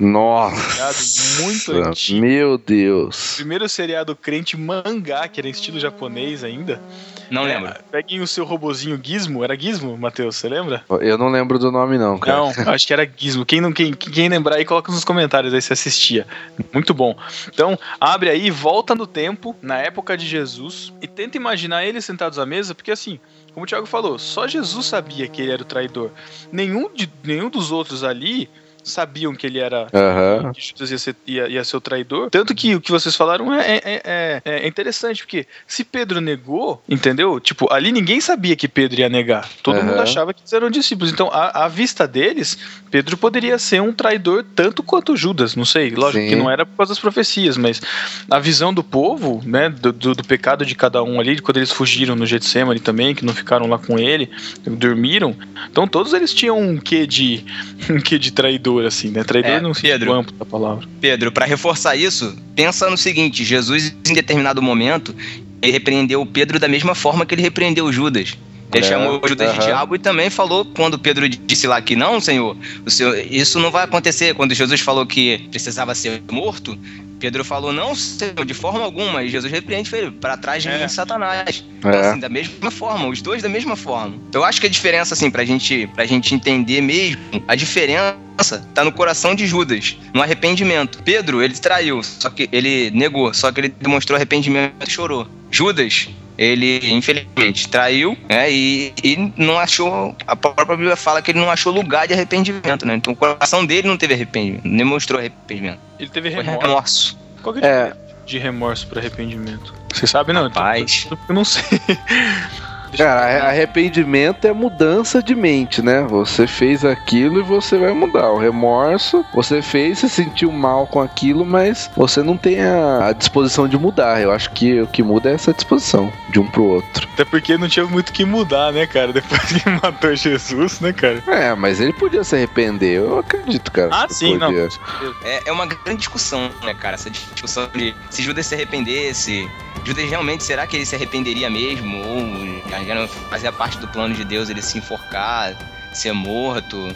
Nossa. Muito antigo. Meu Deus. Primeiro seriado crente mangá, que era em estilo japonês ainda. Não É, lembro. Peguem o seu robozinho Gizmo. Era Gizmo, Matheus? Você lembra? Eu não lembro do nome, não, cara. Não, acho que era Gizmo. Quem, não, quem, quem lembrar aí, coloca nos comentários aí se assistia. Muito bom. Então, abre aí, volta no tempo, na época de Jesus, e tenta imaginar eles sentados à mesa, porque assim, como o Thiago falou, só Jesus sabia que ele era o traidor. Nenhum, de, nenhum dos outros ali sabiam que ele era Aham. que Judas ia ser, ia, ia ser o traidor. Tanto que o que vocês falaram é, é, é, é interessante, porque se Pedro negou, entendeu? Tipo, ali ninguém sabia que Pedro ia negar. Todo Aham. mundo achava que eles eram discípulos. Então, à, à vista deles, Pedro poderia ser um traidor tanto quanto Judas. Não sei, lógico Sim. que não era por causa das profecias, mas a visão do povo, né, do, do, do pecado de cada um ali, quando eles fugiram no Getsemane também, que não ficaram lá com ele, dormiram. Então, todos eles tinham um quê de, um quê de traidor, assim, né? Traidor É, não sentido Pedro. amplo da palavra. Pedro, pra reforçar isso, pensa no seguinte: Jesus, em determinado momento, ele repreendeu Pedro da mesma forma que ele repreendeu Judas. Ele É, chamou Judas de diabo e também falou, quando Pedro disse lá que não, Senhor, o senhor, isso não vai acontecer. Quando Jesus falou que precisava ser morto, Pedro falou, não, Senhor, de forma alguma. E Jesus repreende ele, para trás de É. mim, Satanás. Então, É. assim, da mesma forma, os dois da mesma forma. Eu acho que a diferença, assim, pra gente, pra gente entender mesmo, a diferença tá no coração de Judas, no arrependimento. Pedro, ele traiu, só que ele negou, só que ele demonstrou arrependimento e chorou. Judas, ele, infelizmente, traiu, né, e, e não achou, a própria Bíblia fala que ele não achou lugar de arrependimento, né, então o coração dele não teve arrependimento, não demonstrou arrependimento, Ele teve remorso. remorso. Qual que é, É. de remorso para arrependimento? Você sabe não? Então, Rapaz. Eu não sei. Deixa Cara, arrependimento é mudança de mente, né? Você fez aquilo e você vai mudar. O remorso, você fez, você sentiu mal com aquilo, mas você não tem a, a disposição de mudar. Eu acho que o que muda é essa disposição de um pro outro. Até porque não tinha muito o que mudar, né, cara? Depois que matou Jesus, né, cara? É, mas ele podia se arrepender. Eu acredito, cara. Ah, sim, não. podia. É, é uma grande discussão, né, cara? Essa discussão de se Judas se arrependesse. Judas realmente, será que ele se arrependeria mesmo? Ou já não fazia parte do plano de Deus ele se enforcar, ser morto,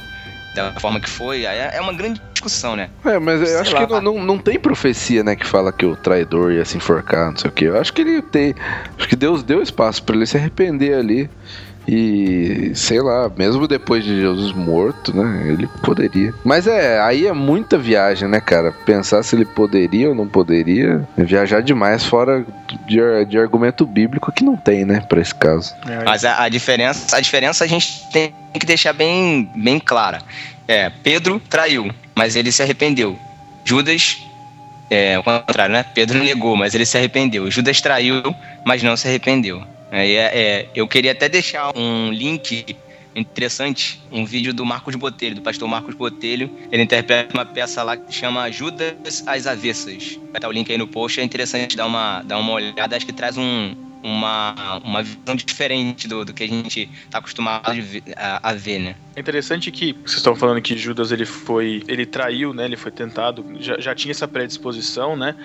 da forma que foi? É, é uma grande discussão, né? É, mas eu Sei acho lá. que não, não, não tem profecia, né, que fala que o traidor ia se enforcar, não sei o que. Eu acho que ele tem. Acho que Deus deu espaço pra ele se arrepender ali. E sei lá, mesmo depois de Jesus morto, né? Ele poderia. Mas é, aí é muita viagem, né, cara? Pensar se ele poderia ou não poderia. É viajar demais fora de, de argumento bíblico que não tem, né, pra esse caso. É, Mas a, a diferença, a diferença a gente tem que deixar bem, bem clara. É, Pedro traiu, mas ele se arrependeu. Judas, é o contrário, né? Pedro negou, mas ele se arrependeu. Judas traiu, mas não se arrependeu. É, é, eu queria até deixar um link interessante, um vídeo do Marcos Botelho, do pastor Marcos Botelho. Ele interpreta uma peça lá que chama Judas às Avessas. Vai estar o link aí no post, é interessante dar uma, dar uma olhada, acho que traz um, uma, uma visão diferente do, do que a gente está acostumado a ver, né? É interessante que vocês estão falando que Judas ele foi, ele traiu, né? Ele foi tentado, já, já tinha essa predisposição, né?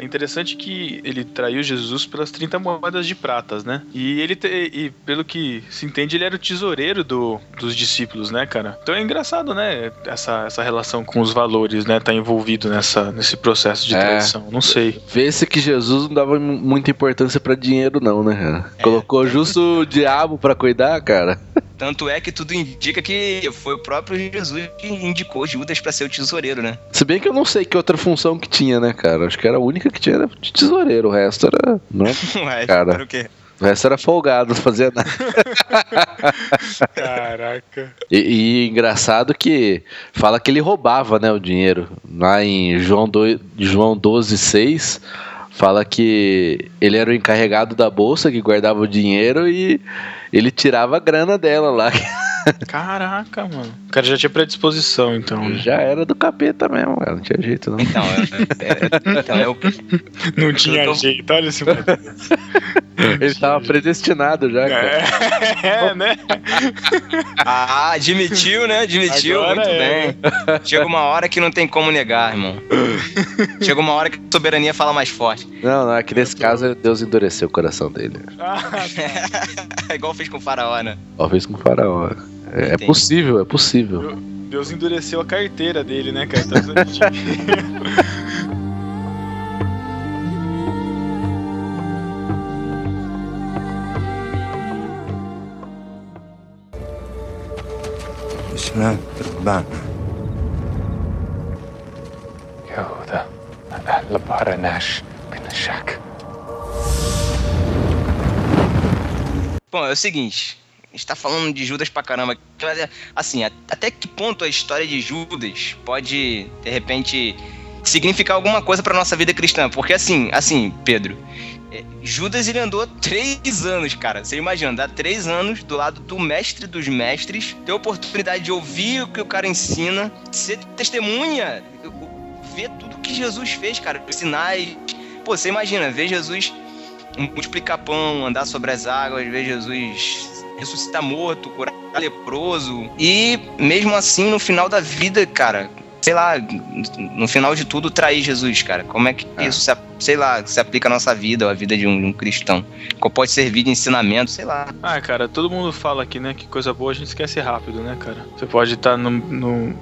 É interessante que ele traiu Jesus pelas 30 moedas de pratas, né? E ele te- e pelo que se entende, ele era o tesoureiro do, dos discípulos, né, cara? Então é engraçado, né? Essa, essa relação com os valores, né? Tá envolvido nessa, nesse processo de É. traição. Não sei. Vê-se que Jesus não dava mu- muita importância pra dinheiro, não, né, cara? Colocou justo o diabo pra cuidar, cara. Tanto é que tudo indica que foi o próprio Jesus que indicou Judas para ser o tesoureiro, né? Se bem que eu não sei que outra função que tinha, né, cara? Acho que era a única que tinha era de tesoureiro. O resto era. Não é? Ué, Cara. era o quê? O resto era folgado, não fazia nada. Caraca. E, e engraçado que fala que ele roubava, né, o dinheiro. Lá em João, do, João 12, 6, fala que ele era o encarregado da bolsa que guardava o dinheiro e ele tirava a grana dela lá. Caraca, mano. O cara já tinha predisposição, então. né? Já era do capeta mesmo, cara. Não tinha jeito, não. Então, é, é- é- então eu, Não tinha tô- jeito, olha esse. Ele tava predestinado já, cara. É, né? Ah, admitiu, né? Admitiu, Agora muito é. bem. Chega uma hora que não tem como negar, irmão. Chega uma hora que a soberania fala mais forte. Não, não, é que nesse caso Deus endureceu o coração dele. Ah, tá. É igual fez com o faraó, né? Talvez com o faraó. É, é possível, é possível. Deus endureceu a carteira dele, né, cara? Tá Krishna Tribana. Yehuda Labaranash Pinashak. Bom, é o seguinte. A gente tá falando de Judas pra caramba. Mas, Assim, até que ponto a história de Judas pode, de repente, significar alguma coisa pra nossa vida cristã? Porque assim, assim, Pedro, é, Judas ele andou três anos, cara. Você imagina, andar três anos do lado do mestre dos mestres, ter a oportunidade de ouvir o que o cara ensina, ser testemunha, ver tudo que Jesus fez, cara, os sinais. Pô, você imagina, ver Jesus multiplicar pão, andar sobre as águas, ver Jesus ressuscitar morto, curar leproso. E mesmo assim, no final da vida, cara, sei lá, no final de tudo, trair Jesus, cara. Como é que É. isso, se, sei lá, se aplica à nossa vida, ou à vida de um, de um cristão? Pode servir de ensinamento, sei lá. Ah, cara, todo mundo fala aqui, né, que coisa boa a gente esquece rápido, né, cara? Você pode estar no, no-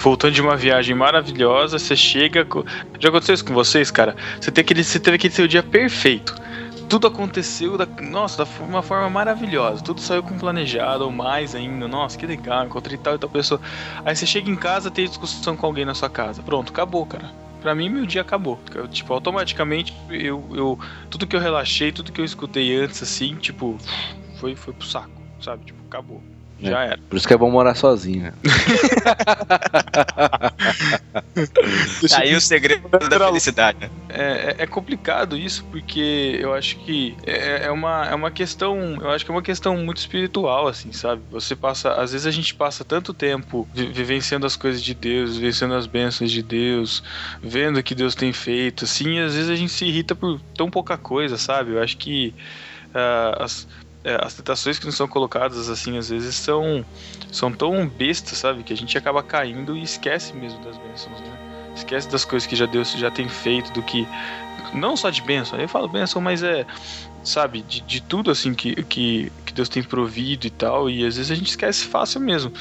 voltando de uma viagem maravilhosa, você chega. Já aconteceu isso com vocês, cara? Você, tem aquele, você teve aquele seu dia perfeito. Tudo aconteceu, da, nossa, da uma forma maravilhosa. Tudo saiu com planejado, ou mais ainda. Nossa, que legal, encontrei tal e tal pessoa. Aí você chega em casa, tem discussão com alguém na sua casa. Pronto, acabou, cara. Pra mim, meu dia acabou. Eu, tipo, automaticamente, eu, eu, tudo que eu relaxei, tudo que eu escutei antes, assim, tipo, foi, foi pro saco, sabe? Tipo, acabou. É. Já era. Por isso que é bom morar sozinho. né? Tá Aí o segredo da felicidade. né? É, é- é complicado isso, porque eu acho que é, é uma, é uma questão. Eu acho que é uma questão muito espiritual, assim, sabe? Você passa. Às vezes a gente passa tanto tempo vi- vivenciando as coisas de Deus, vivenciando as bênçãos de Deus, vendo o que Deus tem feito, assim, e às vezes a gente se irrita por tão pouca coisa, sabe? Eu acho que ah, as. É, as tentações que nos são colocadas, assim, às vezes são, são tão bestas, sabe? Que a gente acaba caindo e esquece mesmo das bênçãos, né? Esquece das coisas que já Deus já tem feito, do que. Não só de bênção, eu falo bênção, mas é. Sabe, de, de tudo assim que, que, que Deus tem provido e tal, e às vezes a gente esquece fácil mesmo.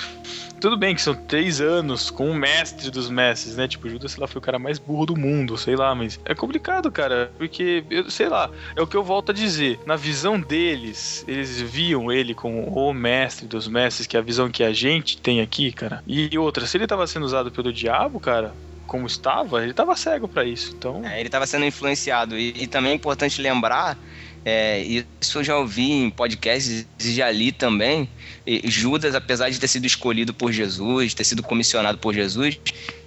Tudo bem que são três anos com o mestre dos mestres, né? Tipo, Judas, sei lá, foi o cara mais burro do mundo, sei lá, mas é complicado, cara, porque, eu, sei lá, é o que eu volto a dizer. Na visão deles, eles viam ele como o mestre dos mestres, que é a visão que a gente tem aqui, cara. E outra, se ele tava sendo usado pelo diabo, cara, como estava, ele tava cego pra isso. Então, É, ele estava sendo influenciado. E, e também é importante lembrar, é, isso eu já ouvi em podcasts e já li também. e Judas, apesar de ter sido escolhido por Jesus, ter sido comissionado por Jesus,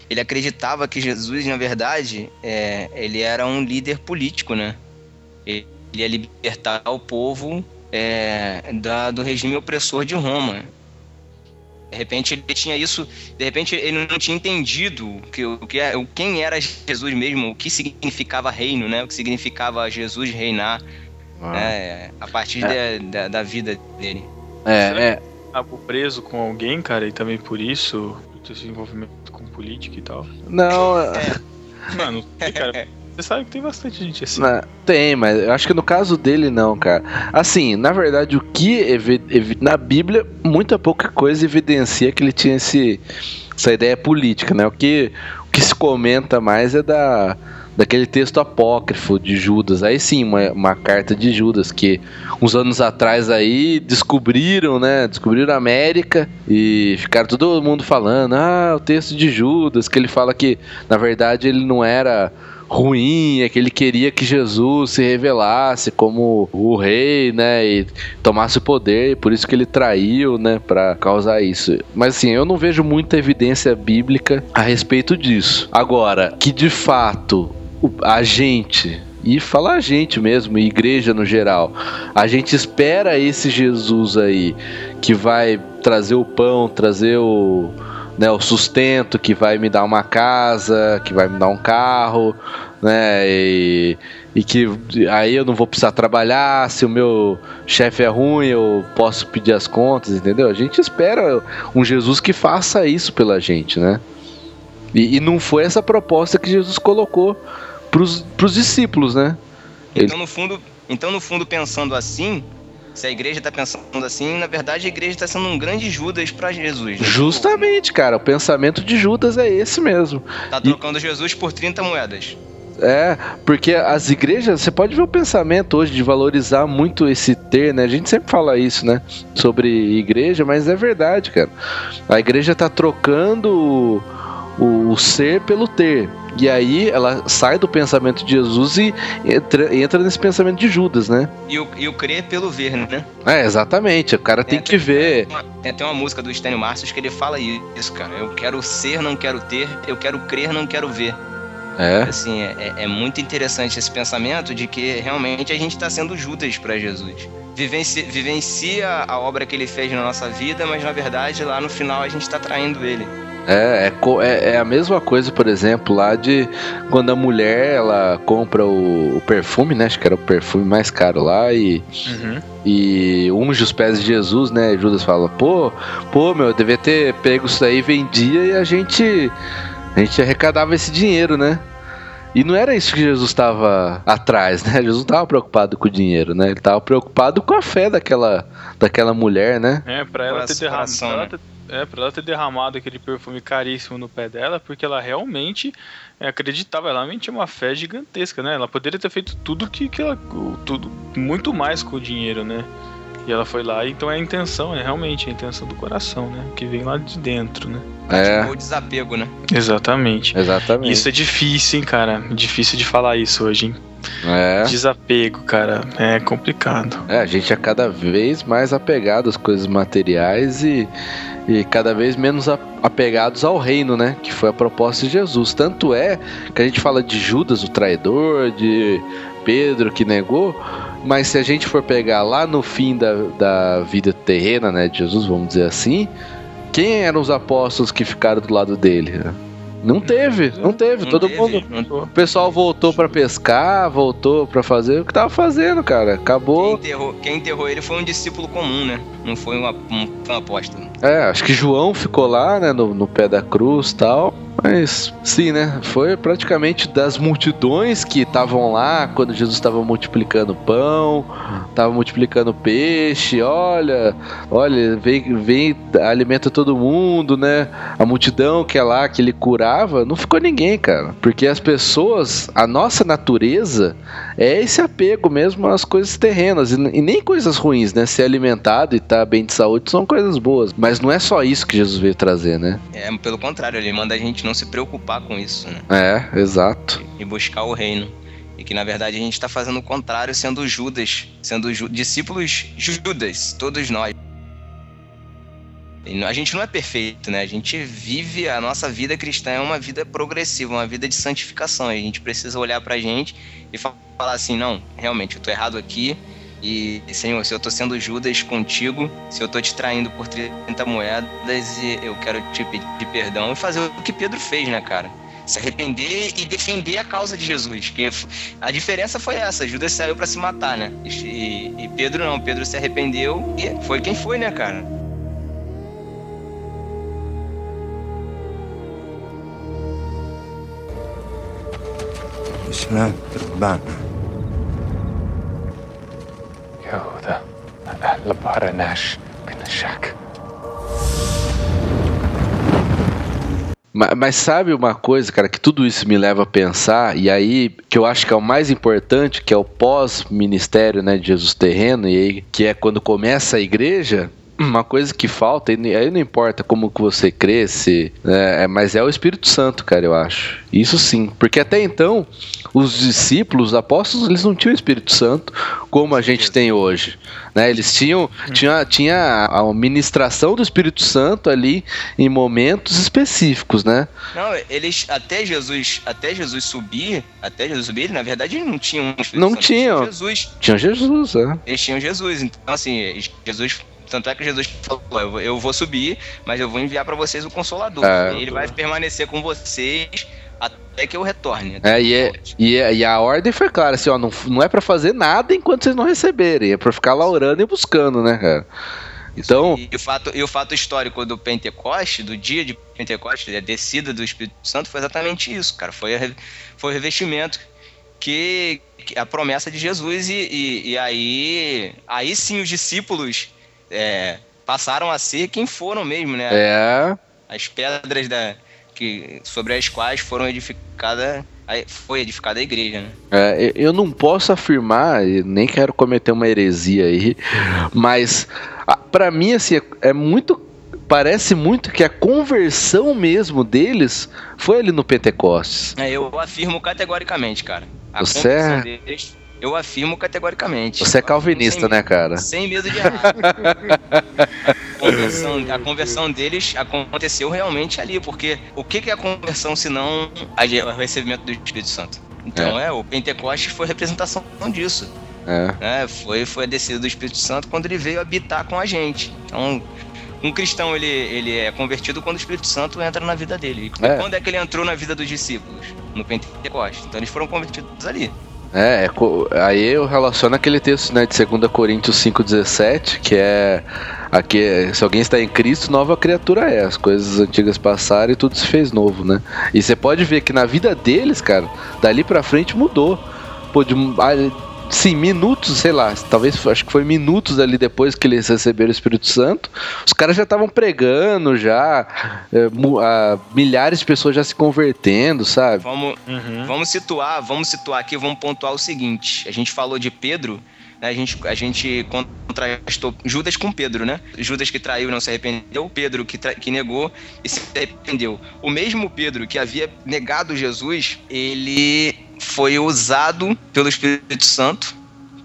ele acreditava que Jesus, na verdade, é, ele era um líder político, né? Ele ia libertar o povo é, da- do regime opressor de Roma. De repente ele tinha isso, de repente ele não tinha entendido que, o que é, quem era Jesus mesmo, o que significava reino, né? O que significava Jesus reinar, né? A partir É. da, da, da vida dele. É, é. acabou preso com alguém, cara, e também por isso, por esse envolvimento com política e tal. Não, é- Mano, não sei, cara. Você sabe que tem bastante gente assim. Na- tem, mas eu acho que no caso dele não, cara. Assim, na verdade, o que na Bíblia, muita pouca coisa evidencia que ele tinha esse, essa ideia política, né? O que, o que se comenta mais é da daquele texto apócrifo de Judas. Aí sim, uma, uma carta de Judas que uns anos atrás aí descobriram, né? Descobriram a América e ficaram todo mundo falando: "Ah, o texto de Judas, que ele fala que na verdade ele não era ruim, é que ele queria que Jesus se revelasse como o rei, né, e tomasse o poder, e por isso que ele traiu, né, para causar isso. Mas assim, eu não vejo muita evidência bíblica a respeito disso. Agora, que de fato a gente e falar a gente mesmo, igreja no geral. A gente espera esse Jesus aí que vai trazer o pão, trazer o, né, o sustento, que vai me dar uma casa, que vai me dar um carro, né? E, e que aí eu não vou precisar trabalhar, se o meu chefe é ruim, eu posso pedir as contas, entendeu? A gente espera um Jesus que faça isso pela gente, né? E, e não foi essa proposta que Jesus colocou pros, pros discípulos, né? Então, no fundo, então, no fundo, pensando assim, se a igreja tá pensando assim, na verdade a igreja tá sendo um grande Judas pra Jesus. né? Justamente, cara, o pensamento de Judas é esse mesmo. Tá trocando Jesus por 30 moedas. É, porque as igrejas, você pode ver o pensamento hoje de valorizar muito esse ter, né? A gente sempre fala isso, né? Sobre igreja, mas é verdade, cara. A igreja tá trocando o, o ser pelo ter. E aí ela sai do pensamento de Jesus e entra, entra nesse pensamento de Judas, né? E o, e o crer pelo ver, né? É, exatamente. O cara tem que ver. Uma- Tem até uma música do Estênio Márcios que ele fala isso, cara. Eu quero ser, não quero ter. Eu quero crer, não quero ver. É, Assim, é, é- é muito interessante esse pensamento de que realmente a gente está sendo Judas para Jesus. Vivenci- vivencia a obra que ele fez na nossa vida, mas na verdade lá no final a gente está traindo ele. É, é, é, é a mesma coisa, por exemplo, lá de quando a mulher ela compra o, o perfume, né? Acho que era o perfume mais caro lá e Uhum. e unge os pés de Jesus, né? Judas fala, pô, pô, meu, eu devia ter pego isso aí, vendia e a gente, a gente arrecadava esse dinheiro, né? E não era isso que Jesus estava atrás, né? Jesus não estava preocupado com o dinheiro, né? Ele estava preocupado com a fé daquela, daquela mulher, né? É, pra ela, ter derramado, né? É, pra ela ter derramado aquele perfume caríssimo no pé dela, porque ela realmente é, acreditava, ela realmente tinha uma fé gigantesca, né? Ela poderia ter feito tudo que, que ela. Tudo, muito mais com o dinheiro, né? E ela foi lá, então é a intenção, é realmente a intenção do coração, né? Que vem lá de dentro, né? É, O desapego, né? Exatamente. exatamente. Isso é difícil, hein, cara? Difícil de falar isso hoje, hein? É. Desapego, cara, é complicado. É, a gente é cada vez mais apegado às coisas materiais e, e cada vez menos apegados ao reino, né? Que foi a proposta de Jesus. Tanto é que a gente fala de Judas, o traidor, de Pedro que negou, mas se a gente for pegar lá no fim da, da vida terrena, né, de Jesus, vamos dizer assim, quem eram os apóstolos que ficaram do lado dele? Não teve, não teve. Não Todo teve, mundo. não- O pessoal voltou pra pescar, voltou pra fazer o que tava fazendo, cara. Quem Acabou. enterrou, quem enterrou ele foi um discípulo comum, né? Não foi um, ap- um, um apóstolo. É, acho que João ficou lá, né, no, no pé da cruz e tal. Mas, sim, né, foi praticamente das multidões que estavam lá quando Jesus estava multiplicando pão, estava multiplicando peixe. Olha, olha, vem, vem, alimenta todo mundo, né? A multidão que é lá, que ele curava, não ficou ninguém, cara. Porque as pessoas, a nossa natureza é esse apego mesmo às coisas terrenas e, e nem coisas ruins, né? Ser alimentado e estar bem de saúde são coisas boas, mas não é só isso que Jesus veio trazer, né? É, pelo contrário, ele manda a gente não se preocupar com isso, né? É, exato. E buscar o reino. E que na verdade a gente está fazendo o contrário, sendo Judas, sendo ju- discípulos Judas, todos nós. A gente não é perfeito, né? A gente vive, a nossa vida cristã é uma vida progressiva, uma vida de santificação. A gente precisa olhar pra gente e fa- falar assim: não, realmente, eu tô errado aqui. E, Senhor, se eu tô sendo Judas contigo, se eu tô te traindo por 30 moedas, eu quero te pedir perdão e fazer o que Pedro fez, né, cara? Se arrepender e defender a causa de Jesus. Que a diferença foi essa: Judas saiu pra se matar, né? E, e Pedro não, Pedro se arrependeu e foi quem foi, né, cara? سمعت ربان يهوذا أهل بارناش بن الشك Ma- Mas sabe uma coisa, cara, que tudo isso me leva a pensar, e aí que eu acho que é o mais importante, que é o pós-ministério né, de Jesus terreno, e aí, que é quando começa a igreja, uma coisa que falta, e aí não importa como que você cresce, né, é, mas é o Espírito Santo, cara, eu acho. Isso sim, porque até então, os discípulos, os apóstolos, eles não tinham o Espírito Santo como a gente tem hoje. Né? Eles tinham tinha, tinha a ministração do Espírito Santo ali em momentos específicos, né? Não, eles até Jesus, até Jesus subir, até Jesus subir, na verdade eles não tinham. Espírito Não Santo, eles tinham. Jesus, Tinha Jesus, né? eles tinham Jesus. Então assim, Jesus, tanto é que Jesus falou, eu vou, subir, mas eu vou enviar para vocês o Consolador. É. Ele vai permanecer com vocês até que eu retorne. É, e, é- e, é- e a ordem foi clara, assim, ó, não, não é pra fazer nada enquanto vocês não receberem, é pra ficar lá orando e buscando, né, cara? Então, E o, fato, e o fato histórico do Pentecoste, do dia de Pentecoste, a descida do Espírito Santo, foi exatamente isso, cara. Foi, a foi o revestimento que, que a promessa de Jesus e, e, e aí, aí sim os discípulos é, passaram a ser quem foram mesmo, né? é, As pedras da, que, sobre as quais foram edificadas, aí foi edificada a igreja, né? É, eu não posso afirmar, e nem quero cometer uma heresia aí, mas pra mim assim é muito parece muito que a conversão mesmo deles foi ali no Pentecostes. É, eu afirmo categoricamente, cara. A Você conversão é- deles, eu afirmo categoricamente. Você é calvinista, sem né, cara? Sem medo de errar. a, conversão, a conversão deles aconteceu realmente ali, porque o que é a conversão se não o recebimento do Espírito Santo? Então é, o Pentecostes foi representação disso. É. né? Foi, foi a descida do Espírito Santo quando ele veio habitar com a gente. Então, um cristão ele, ele é convertido quando o Espírito Santo entra na vida dele. E É. quando é que ele entrou na vida dos discípulos? No Pentecostes. Então eles foram convertidos ali. É, é aí eu relaciono aquele texto né, de 2 Coríntios 5,17, que é aqui, se alguém está em Cristo, nova criatura é. As coisas antigas passaram e tudo se fez novo, né? E você pode ver que na vida deles, cara, dali pra frente mudou. Pô, de, sim, minutos, sei lá, talvez acho que foi minutos ali depois que eles receberam o Espírito Santo, os caras já estavam pregando, já, é, mu- ah, milhares de pessoas já se convertendo, sabe? Vamos, Uhum. vamos situar, vamos situar aqui, vamos pontuar o seguinte. A gente falou de Pedro, né, a gente, a gente contrastou Judas com Pedro, né? Judas que traiu e não se arrependeu, Pedro que, tra- que negou e se arrependeu. O mesmo Pedro que havia negado Jesus, ele foi usado pelo Espírito Santo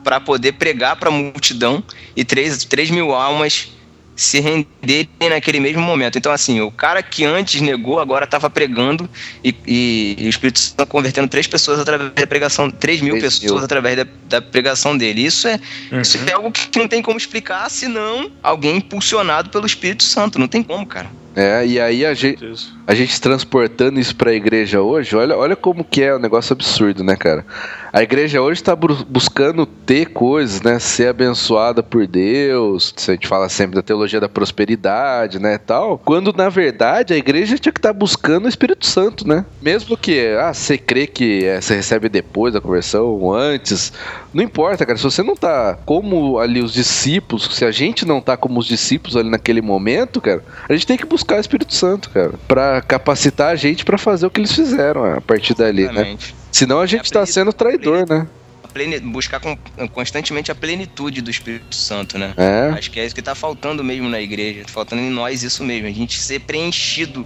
para poder pregar para a multidão e 3, três mil almas se renderem naquele mesmo momento. Então, assim, o cara que antes negou, agora estava pregando e, e- e o Espírito Santo convertendo três pessoas através da pregação, três mil Três pessoas mil. através da, da pregação dele. Isso é, isso Uhum. é algo que não tem como explicar senão alguém impulsionado pelo Espírito Santo. Não tem como, cara. É, e aí a gente, a gente transportando isso pra igreja hoje, olha, olha como que é um negócio absurdo, né, cara? A igreja hoje tá bru- buscando ter coisas, né? Ser abençoada por Deus. A gente fala sempre da teologia da prosperidade, né, tal. Quando na verdade a igreja tinha que estar buscando o Espírito Santo, né? Mesmo que, ah, você crê que é, você recebe depois da conversão ou antes, não importa, cara. Se você não tá como ali os discípulos, se a gente não tá como os discípulos ali naquele momento, cara, a gente tem que buscar o Espírito Santo, cara, Pra capacitar a gente pra fazer o que eles fizeram a partir dali, né? Exatamente. Senão a gente tá sendo traidor, né? Buscar constantemente a plenitude do Espírito Santo, né? É. Acho que é isso que tá faltando mesmo na igreja. Tá faltando em nós isso mesmo. A gente ser preenchido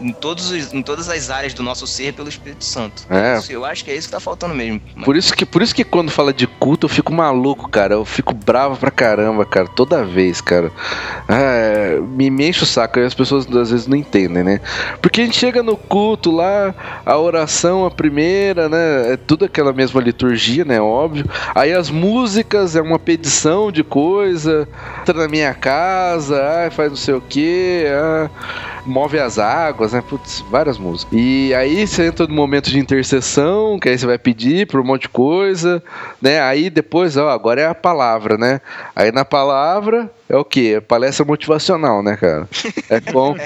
em, todos os- em todas as áreas do nosso ser pelo Espírito Santo. É. Isso, eu acho que é isso que tá faltando mesmo. Por isso que, por isso que quando fala de culto eu fico maluco, cara. Eu fico bravo pra caramba, cara. Toda vez, cara. Ah, me, me enche o saco. E as pessoas às vezes não entendem, né? Porque a gente chega no culto lá, a oração, a primeira, né? É tudo aquela mesma liturgia, né? Óbvio. Aí as músicas é uma petição de coisa. Entra na minha casa, ah, faz não sei o que. Ah, move as águas, né? Putz, várias músicas. E aí você entra no momento de intercessão, que aí você vai pedir por um monte de coisa, né? Aí depois, ó, agora é a palavra, né? Aí na palavra é o quê? É palestra motivacional, né, cara? É como,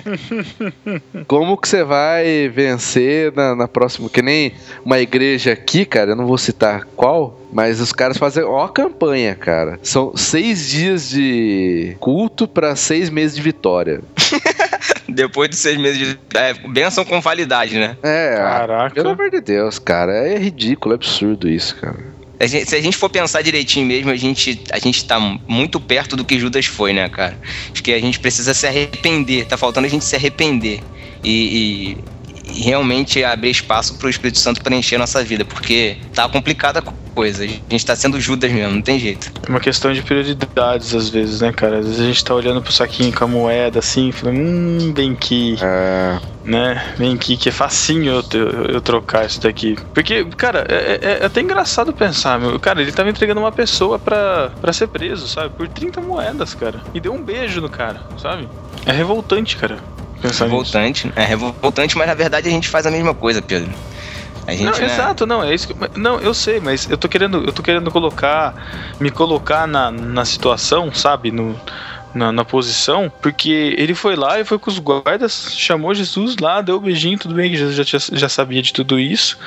como que você vai vencer na, na próxima. Que nem uma igreja aqui, cara, eu não vou citar qual, mas os caras fazem ó a campanha, cara. São seis dias de culto pra seis meses de vitória. Depois de seis meses de. É, bênção com validade, né? É, Caraca. pelo amor de Deus, cara. É ridículo, é absurdo isso, cara. A gente- se a gente for pensar direitinho mesmo, a gente, a gente tá muito perto do que Judas foi, né, cara? Acho que a gente precisa se arrepender, tá faltando a gente se arrepender e- e realmente abrir espaço pro Espírito Santo preencher a nossa vida, porque tá complicada a coisa, a gente tá sendo Judas mesmo, não tem jeito. É uma questão de prioridades, às vezes, né, cara? Às vezes a gente tá olhando pro saquinho com a moeda assim, falando, hum, vem aqui, É, né? Vem aqui, que é facinho eu, eu, eu trocar isso daqui. Porque, cara, é, é- é até engraçado pensar, meu. Cara, ele tava entregando uma pessoa pra, pra ser preso, sabe? Por 30 moedas, cara. E deu um beijo no cara, sabe? É revoltante, cara. Pensar nisso. Revoltante, é revoltante, mas na verdade a gente faz a mesma coisa, Pedro. Gente, Não, né, exato, não, é isso que, Não, eu sei, mas eu tô querendo, eu tô querendo colocar, me colocar na, na situação, sabe? No, na, na posição, porque ele foi lá e foi com os guardas, chamou Jesus lá, deu um beijinho, tudo bem que Jesus já, já sabia de tudo isso,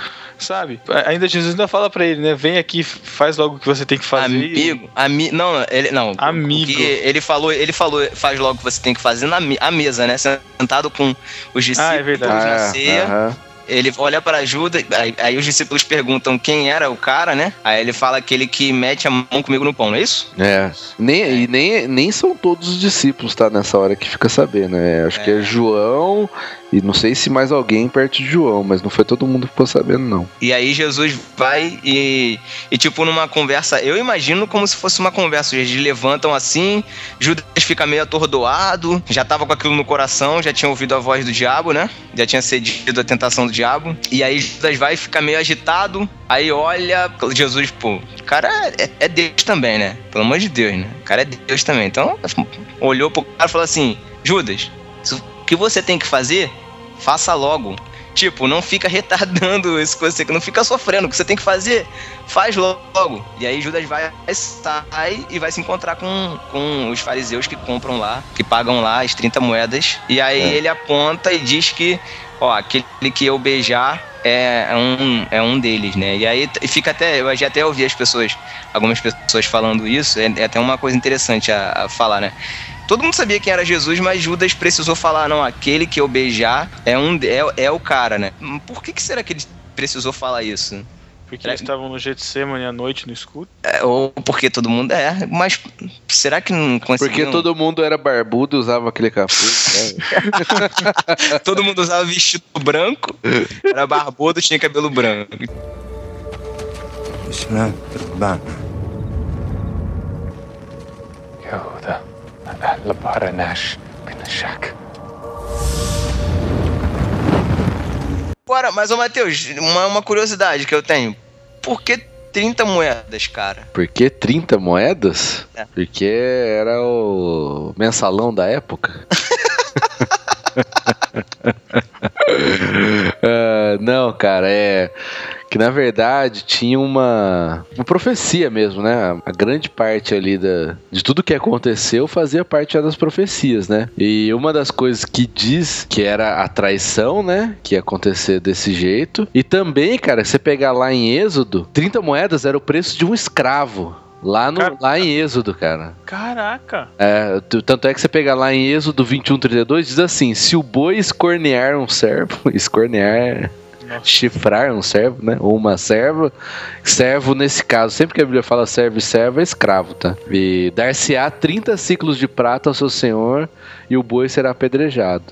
sabe? Ainda Jesus ainda fala pra ele, né? Vem aqui, faz logo o que você tem que fazer. Amigo, ami, não, ele não. Amigo. porque ele falou, ele falou, faz logo o que você tem que fazer na a mesa, né? Sentado com os discípulos Ah, é verdade. na Ah, ceia. aham. Ele olha pra Judas, aí, aí os discípulos perguntam quem era o cara, né? Aí ele fala aquele que mete a mão comigo no pão, não é isso? É. Nem, E nem, nem são todos os discípulos, tá? Nessa hora que fica sabendo. né? Acho que é João e não sei se mais alguém perto de João, mas não foi todo mundo que ficou sabendo, não. E aí Jesus vai e, e tipo, numa conversa, eu imagino como se fosse uma conversa. Eles levantam assim, Judas fica meio atordoado, já tava com aquilo no coração, já tinha ouvido a voz do diabo, né? Já tinha cedido a tentação do diabo. E aí Judas vai e fica meio agitado. Aí olha, Jesus, pô, cara é, é Deus também, né? Pelo amor de Deus, né? O cara é Deus também. Então, olhou pro cara e falou assim: Judas, o que você tem que fazer, faça logo. Tipo, não fica retardando isso que você não fica sofrendo. O que você tem que fazer, faz logo. E aí Judas vai, sai e vai se encontrar com, com os fariseus que compram lá, que pagam lá as 30 moedas. E aí É. ele aponta e diz que, ó, aquele que eu beijar é um, é um deles, né? E aí fica até, eu já até ouvi as pessoas, algumas pessoas falando isso, é, é até uma coisa interessante a, a falar, né? Todo mundo sabia quem era Jesus, mas Judas precisou falar: não, aquele que eu beijar é, um, é, é o cara, né? Por que, que será que ele precisou falar isso? Porque eles estavam no Getsemane à noite no escuro? É, ou porque todo mundo é, mas será que não conseguiu? Porque todo mundo era barbudo e usava aquele capuz. Né? Todo mundo usava vestido branco, era barbudo e tinha cabelo branco. Isso né? não é Labaranash Pinashak. Agora, mas ô Matheus, uma, uma curiosidade que eu tenho. Por que 30 moedas, cara? Por que 30 moedas? É. Porque era o mensalão da época. Ah, não, cara, é que na verdade tinha uma, uma profecia mesmo, né? A grande parte ali da, de tudo que aconteceu fazia parte das profecias, né? E uma das coisas que diz que era a traição, né? Que ia acontecer desse jeito. E também, cara, você pegar lá em Êxodo, 30 moedas era o preço de um escravo. Lá, no, lá em Êxodo, cara. Caraca! É, tanto é que você pegar lá em Êxodo 21, 32, diz assim: se o boi escornear um servo, escornear, Nossa. chifrar um servo, né? Ou uma serva, servo nesse caso, sempre que a Bíblia fala servo e servo, é escravo, tá? E dar-se-á 30 ciclos de prata ao seu senhor e o boi será apedrejado.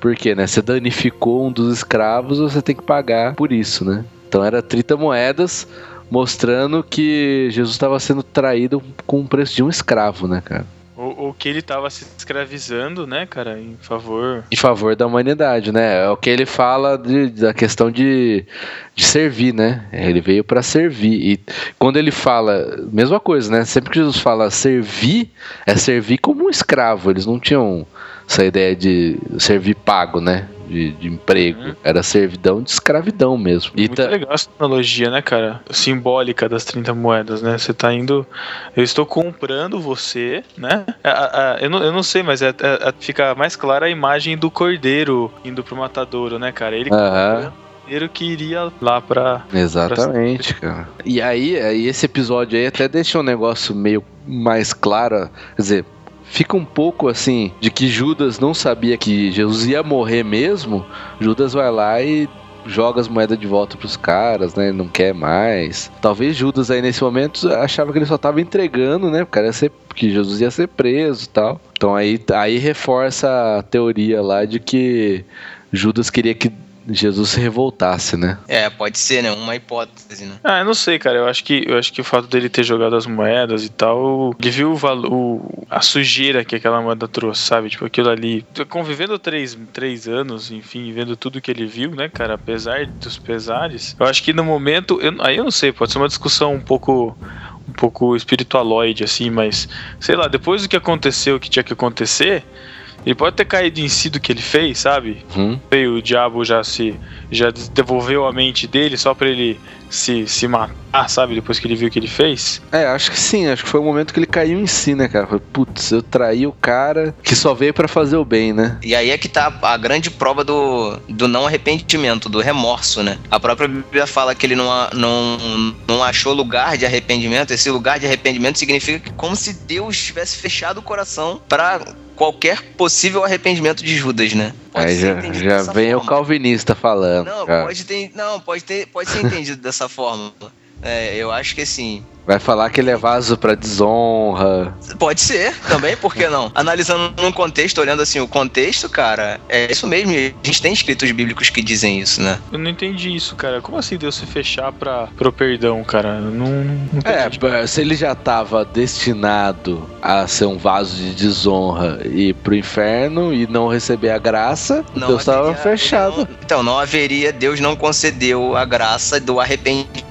Por quê, né? Você danificou um dos escravos, você tem que pagar por isso, né? Então era 30 moedas mostrando que Jesus estava sendo traído com o preço de um escravo, né, cara? Ou, ou que ele tava se escravizando, né, cara, em favor. Em favor da humanidade, né? É o que ele fala de- da questão de, de servir, né? Ele veio para servir. E quando ele fala, mesma coisa, né? Sempre que Jesus fala servir, é servir como um escravo. Eles não tinham essa ideia de servir pago, né? De, de emprego. Uhum. Era servidão de escravidão mesmo. E Muito tá- legal essa analogia, né, cara? Simbólica das 30 moedas, né? Você tá indo. Eu estou comprando você, né? A- a- a- eu, não, eu não sei, mas é- é- é- fica mais clara a imagem do cordeiro indo pro matadouro, né, cara? Ele cordeiro que iria lá pra. Exatamente, cara. E aí, aí esse episódio aí até deixa um negócio meio mais claro, quer dizer, fica um pouco assim de que Judas não sabia que Jesus ia morrer mesmo. Judas vai lá e joga as moedas de volta pros caras, né? Não quer mais. Talvez Judas aí nesse momento achava que ele só tava entregando, né? O ia ser, que Jesus ia ser preso tal. Então aí, aí reforça a teoria lá de que Judas queria que Jesus se revoltasse, né? É, pode ser, né? Uma hipótese, né? Ah, eu não sei, cara. Eu acho que, eu acho que o fato dele ter jogado as moedas e tal, ele viu o valo- o- a sujeira que aquela moeda trouxe, sabe? Tipo, aquilo ali. Convivendo três, três anos, enfim, vendo tudo que ele viu, né, cara? Apesar dos pesares, eu acho que no momento. eu- aí eu não sei, pode ser uma discussão um pouco. Um pouco espiritualoide, assim, mas sei lá, depois do que aconteceu, o que tinha que acontecer, Ele pode ter caído em si do que ele fez, sabe? Hum? E o diabo já se. já devolveu a mente dele só pra ele se, se matar, sabe? Depois que ele viu o que ele fez. É, acho que sim, acho que foi o momento que ele caiu em si, né, cara? Foi, putz, eu traí o cara que só veio pra fazer o bem, né? E aí é que tá a grande prova do, do não arrependimento, do remorso, né? A própria Bíblia fala que ele não, não, não achou lugar de arrependimento. Esse lugar de arrependimento significa que como se Deus tivesse fechado o coração pra qualquer possível arrependimento de Judas, né? Pode Aí ser já, já vem o forma. calvinista falando. Não, cara. pode ter, não, pode ter, pode ser entendido dessa forma. É, eu acho que assim, Vai falar que ele é vaso pra desonra. Pode ser, também, por que não? Analisando num contexto, olhando assim o contexto, cara, é isso mesmo. A gente tem escritos bíblicos que dizem isso, né? Eu não entendi isso, cara. Como assim Deus se fechar pra, pro perdão, cara? Não, não, não É, se ele já tava destinado a ser um vaso de desonra e ir pro inferno e não receber a graça, Deus tava haveria- fechado. não- então, não haveria, Deus não concedeu a graça do arrependimento.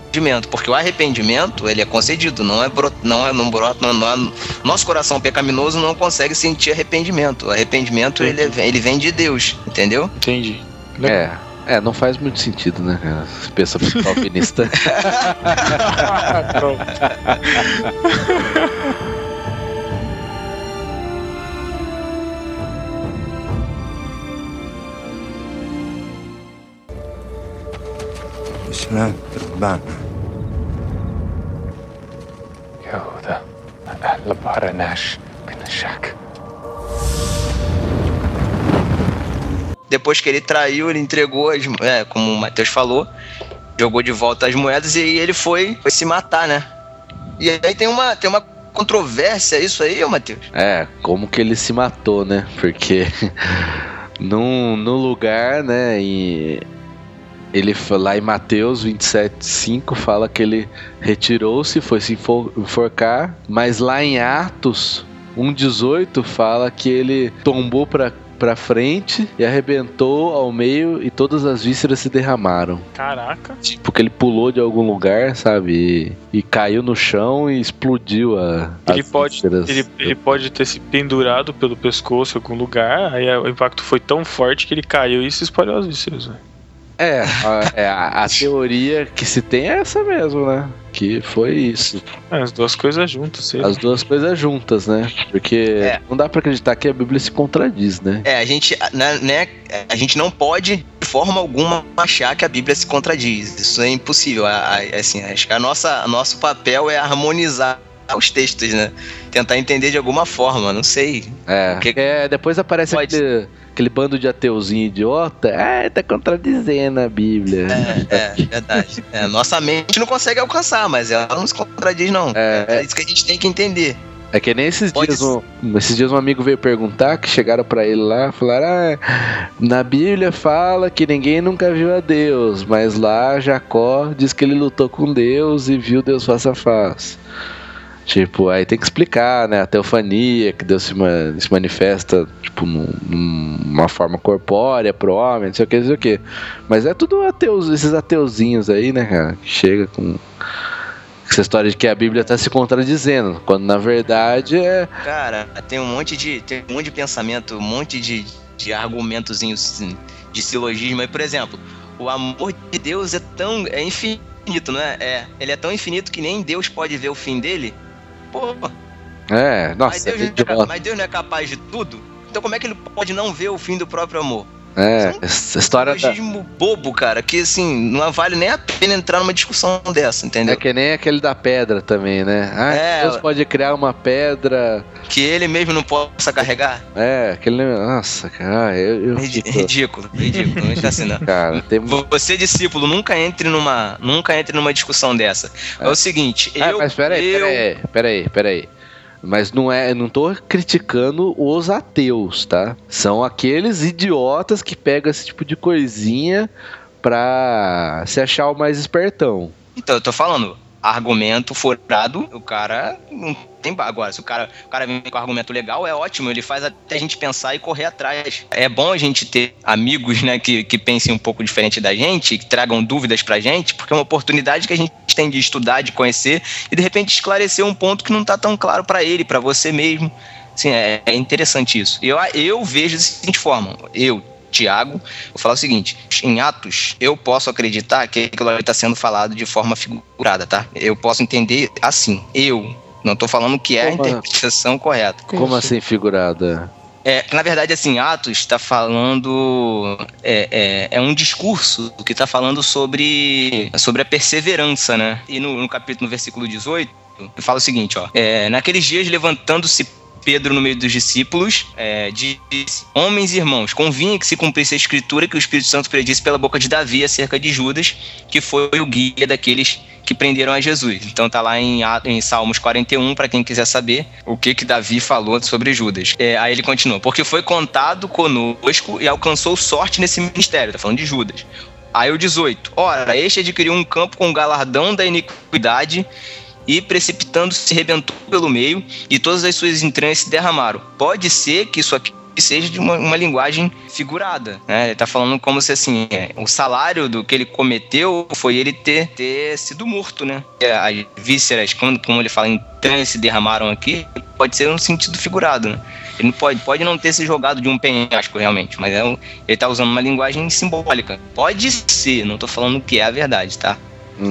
Porque o arrependimento, ele é concedido, não é, não é, não brota, não, não é, nosso coração pecaminoso não consegue sentir arrependimento. O arrependimento ele, ele vem de Deus, entendeu? Entendi. É. É, não faz muito sentido, né? Você pensa muito calvinista. Pronto. يهوذا أهل بارناش بن شك Depois que ele traiu, ele entregou, as, é, como o Matheus falou, jogou de volta as moedas e aí ele foi, foi se matar, né? E aí tem uma, tem uma controvérsia isso aí, ô Matheus? É, como que ele se matou, né? Porque num, no lugar, né, em, ele lá em Mateus 27:5 fala que ele retirou-se, foi se enfor- enforcar, mas lá em Atos 1:18 fala que ele tombou para para frente e arrebentou ao meio e todas as vísceras se derramaram. Caraca. Tipo que ele pulou de algum lugar, sabe? E, e caiu no chão e explodiu a Ele pode, vísceras. ele, ele pode ter se pendurado pelo pescoço em algum lugar, aí o impacto foi tão forte que ele caiu e se espalhou as vísceras. velho. É, a, é, a, a teoria que se tem é essa mesmo, né? Que foi isso. É, as duas coisas juntas, lá. As duas coisas juntas, né? Porque É. não dá pra acreditar que a Bíblia se contradiz, né? É, a gente, né, né, a gente não pode de forma alguma achar que a Bíblia se contradiz. Isso é impossível. A- a- assim, acho que a nossa, nosso papel é harmonizar os textos, né? Tentar entender de alguma forma, não sei. É, Porque- é, depois aparece Pode- aquele, aquele bando de ateuzinho idiota. Ah, tá contradizendo a Bíblia. É, é verdade. É, nossa mente não consegue alcançar, mas ela não se contradiz, não. É, É, isso que a gente tem que entender. É que nem esses Pode dias, um, esses dias um amigo veio perguntar, que chegaram pra ele lá, falaram, ah, na Bíblia fala que ninguém nunca viu a Deus, mas lá Jacó diz que ele lutou com Deus e viu Deus face a face. Tipo, aí tem que explicar, né, a teofania, que Deus se, ma- se manifesta, tipo, num- numa forma corpórea pro homem, não sei o que, não sei o que. Mas é tudo ateus, esses ateuzinhos aí, né, cara, que chega com essa história de que a Bíblia tá se contradizendo, quando na verdade é Cara, tem um monte de, tem um monte de pensamento, um monte de, de argumentozinhos de silogismo. Aí, por exemplo, o amor de Deus é tão é infinito, né? É, ele é tão infinito que nem Deus pode ver o fim dele. É, mas, nossa, Deus é não é, mas Deus não é capaz de tudo? Então como é que ele pode não ver o fim do próprio amor? É, essa história da, bobo, cara, que assim, não vale nem a pena entrar numa discussão dessa, entendeu? é que nem aquele da pedra também, né? Ah, É, Deus pode criar uma pedra. Que ele mesmo não possa carregar. É, aquele. Nossa, cara, eu. eu fico- Ridículo, ridículo, não está assim não. Cara, tem. Você, discípulo, nunca entre numa, nunca entre numa discussão dessa. É, o seguinte, Ah, eu, mas peraí, eu, peraí, peraí, peraí. Mas não é, não tô criticando os ateus, tá? São aqueles idiotas que pegam esse tipo de coisinha pra se achar o mais espertão. Então, eu tô falando, argumento furado, o cara não tem agora, se o cara, o cara vem com argumento legal, é ótimo, ele faz até a gente pensar e correr atrás. É bom a gente ter amigos, né, que, que pensem um pouco diferente da gente, que tragam dúvidas pra gente, porque é uma oportunidade que a gente tem de estudar, de conhecer e de repente esclarecer um ponto que não tá tão claro pra ele, pra você mesmo. Sim, é, é interessante isso. Eu, eu vejo da seguinte forma. Eu, Tiago, vou falar o seguinte: em Atos, eu posso acreditar que aquilo ali está sendo falado de forma figurada, tá? Eu posso entender assim. Eu. Não tô falando que é a Como- interpretação correta. Como assim figurada? É, na verdade, assim, Atos está falando. É, é, é um discurso que está falando sobre, sobre a perseverança, né? E no, no capítulo, no versículo 18, fala o seguinte: ó. É, Naqueles dias, levantando-se Pedro no meio dos discípulos, é, disse: Homens e irmãos, convinha que se cumprisse a escritura que o Espírito Santo predisse pela boca de Davi acerca de Judas, que foi o guia daqueles que prenderam a Jesus. Então tá lá em, em Salmos 41, para quem quiser saber o que que Davi falou sobre Judas. É, aí ele continua: Porque foi contado conosco e alcançou sorte nesse ministério. Tá falando de Judas. Aí o 18. Ora, este adquiriu um campo com galardão da iniquidade e precipitando-se rebentou pelo meio e todas as suas entranhas se derramaram. Pode ser que isso aqui seja de uma, uma linguagem figurada, né? Ele tá falando como se assim, é, o salário do que ele cometeu foi ele ter, ter sido morto, né? As vísceras, como, como ele fala, entranhas se derramaram aqui, pode ser um sentido figurado, né? Ele não pode, pode não ter se jogado de um penhasco realmente, mas é um- ele tá usando uma linguagem simbólica. Pode ser, não tô falando que é a verdade, tá?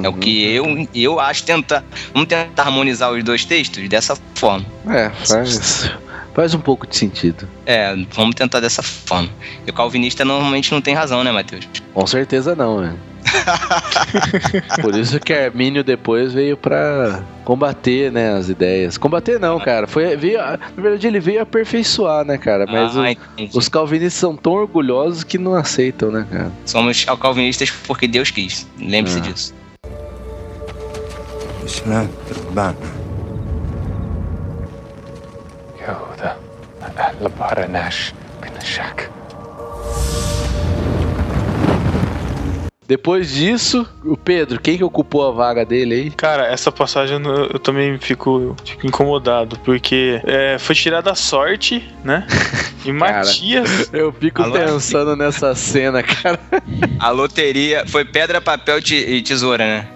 É o que eu, eu acho tentar. Vamos tentar harmonizar os dois textos dessa forma. É, faz, faz um pouco de sentido. É, vamos tentar dessa forma. E o calvinista normalmente não tem razão, né, Matheus? Com certeza não, né? Por isso que Armínio depois veio pra combater, né, as ideias. Combater não, cara. Foi, veio, na verdade ele veio aperfeiçoar, né, cara? Mas Ah, o- os calvinistas são tão orgulhosos que não aceitam, né, cara? Somos calvinistas porque Deus quis. Lembre-se Ah. disso. سلام ربان يهوذا لبارناش بن الشك Depois disso, o Pedro, quem que ocupou a vaga dele aí? Cara, essa passagem eu, eu também fico, fico incomodado, porque é, foi tirada a sorte, né? E Matias. Eu fico Alô? pensando nessa cena, cara. A loteria foi pedra, papel te- e tesoura, né?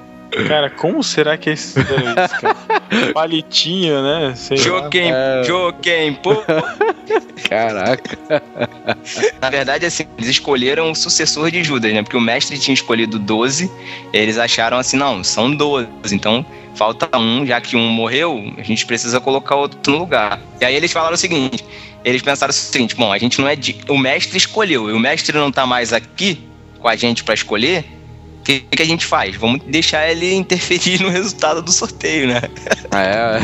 Cara, como será que fizeram isso, cara? Palitinho, né? Sei lá. Joquem, É. Pô. Caraca. Na verdade, assim, eles escolheram o sucessor de Judas, né? Porque o mestre tinha escolhido 12, eles acharam assim, não, são 12, então falta um, já que um morreu, a gente precisa colocar outro no lugar. E aí eles falaram o seguinte, eles pensaram o seguinte, bom, a gente não é de... o mestre escolheu, e o mestre não tá mais aqui com a gente pra escolher, o que, que a gente faz? Vamos deixar ele interferir no resultado do sorteio, né? É,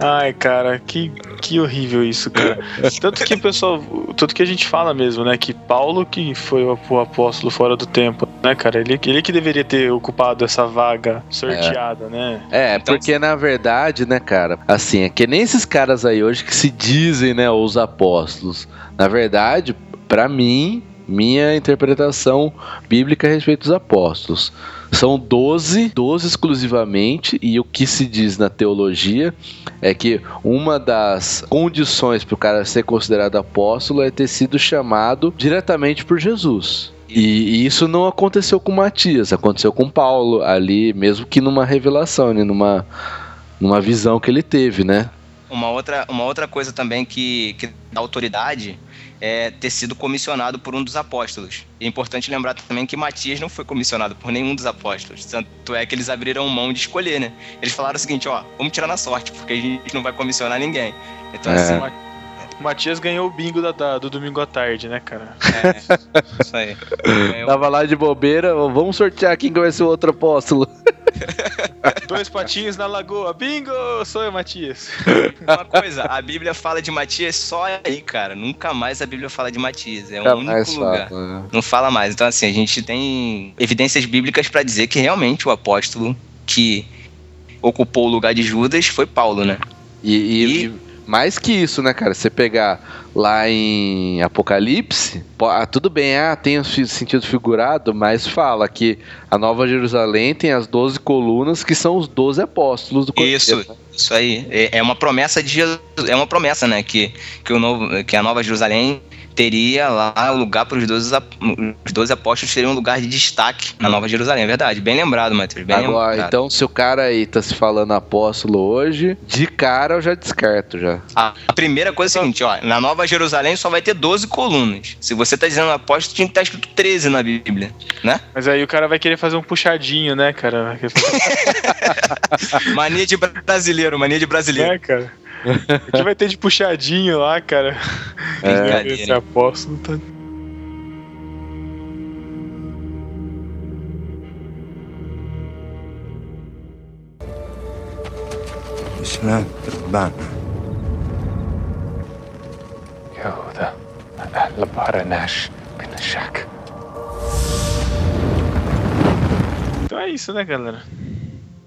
Ai, cara, que, que horrível isso, cara. Tanto que o pessoal. Tanto que a gente fala mesmo, né? Que Paulo que foi o apóstolo fora do tempo, né, cara? Ele, ele que deveria ter ocupado essa vaga sorteada, né? É, Então- porque na verdade, né, cara, assim, é que nem esses caras aí hoje que se dizem, né, os apóstolos. Na verdade, pra mim, minha interpretação bíblica a respeito dos apóstolos. São 12, 12 exclusivamente, e o que se diz na teologia é que uma das condições para o cara ser considerado apóstolo é ter sido chamado diretamente por Jesus. E, isso não aconteceu com Matias, aconteceu com Paulo ali, mesmo que numa revelação, né, numa, numa visão que ele teve, né? Uma outra, uma outra coisa também que, que dá autoridade é ter sido comissionado por um dos apóstolos. E é importante lembrar também que Matias não foi comissionado por nenhum dos apóstolos. Tanto é que eles abriram mão de escolher, né? Eles falaram o seguinte, ó, vamos tirar na sorte, porque a gente não vai comissionar ninguém. Então, É. assim, O Matias ganhou o bingo da, da- do domingo à tarde, né, cara? é, isso aí. Tava lá de bobeira, vamos sortear quem que vai ser o outro apóstolo. Dois patinhos na lagoa. Bingo! Sou eu, Matias. Uma coisa, a Bíblia fala de Matias só aí, cara. Nunca mais a Bíblia fala de Matias. É o Nunca único lugar. né? Não fala mais. Então, assim, a gente tem evidências bíblicas para dizer que realmente o apóstolo que ocupou o lugar de Judas foi Paulo, né? E, e- E- e mais que isso, né, cara? Você pegar lá em Apocalipse, po- ah, tudo bem, ah, tem fi- sentido figurado, mas fala que a Nova Jerusalém tem as 12 colunas que são os 12 apóstolos do Cordeiro. Isso, isso aí. É é uma promessa de Jesus. É uma promessa, né? Que, que, o novo, que a Nova Jerusalém teria lá o lugar para os 12, ap- os 12 apóstolos teriam um lugar de destaque na Nova Jerusalém, é verdade. Bem lembrado, Matheus. Bem Agora, lembrado. então, se o cara aí tá se falando apóstolo hoje, de cara eu já descarto já. A, a primeira coisa é a seguinte, ó, na Nova Jerusalém só vai ter 12 colunas. Se você tá dizendo apóstolo, tinha que estar escrito 13 na Bíblia, né? Mas aí o cara vai querer fazer um puxadinho, né, cara? Mania de brasileiro, mania de brasileiro. né, cara? O que vai ter de puxadinho lá, cara? Brincadeira. Esse apóstolo tá. سمعت ربان يهوذا أهل بارناش بن الشك Então é isso, né, galera?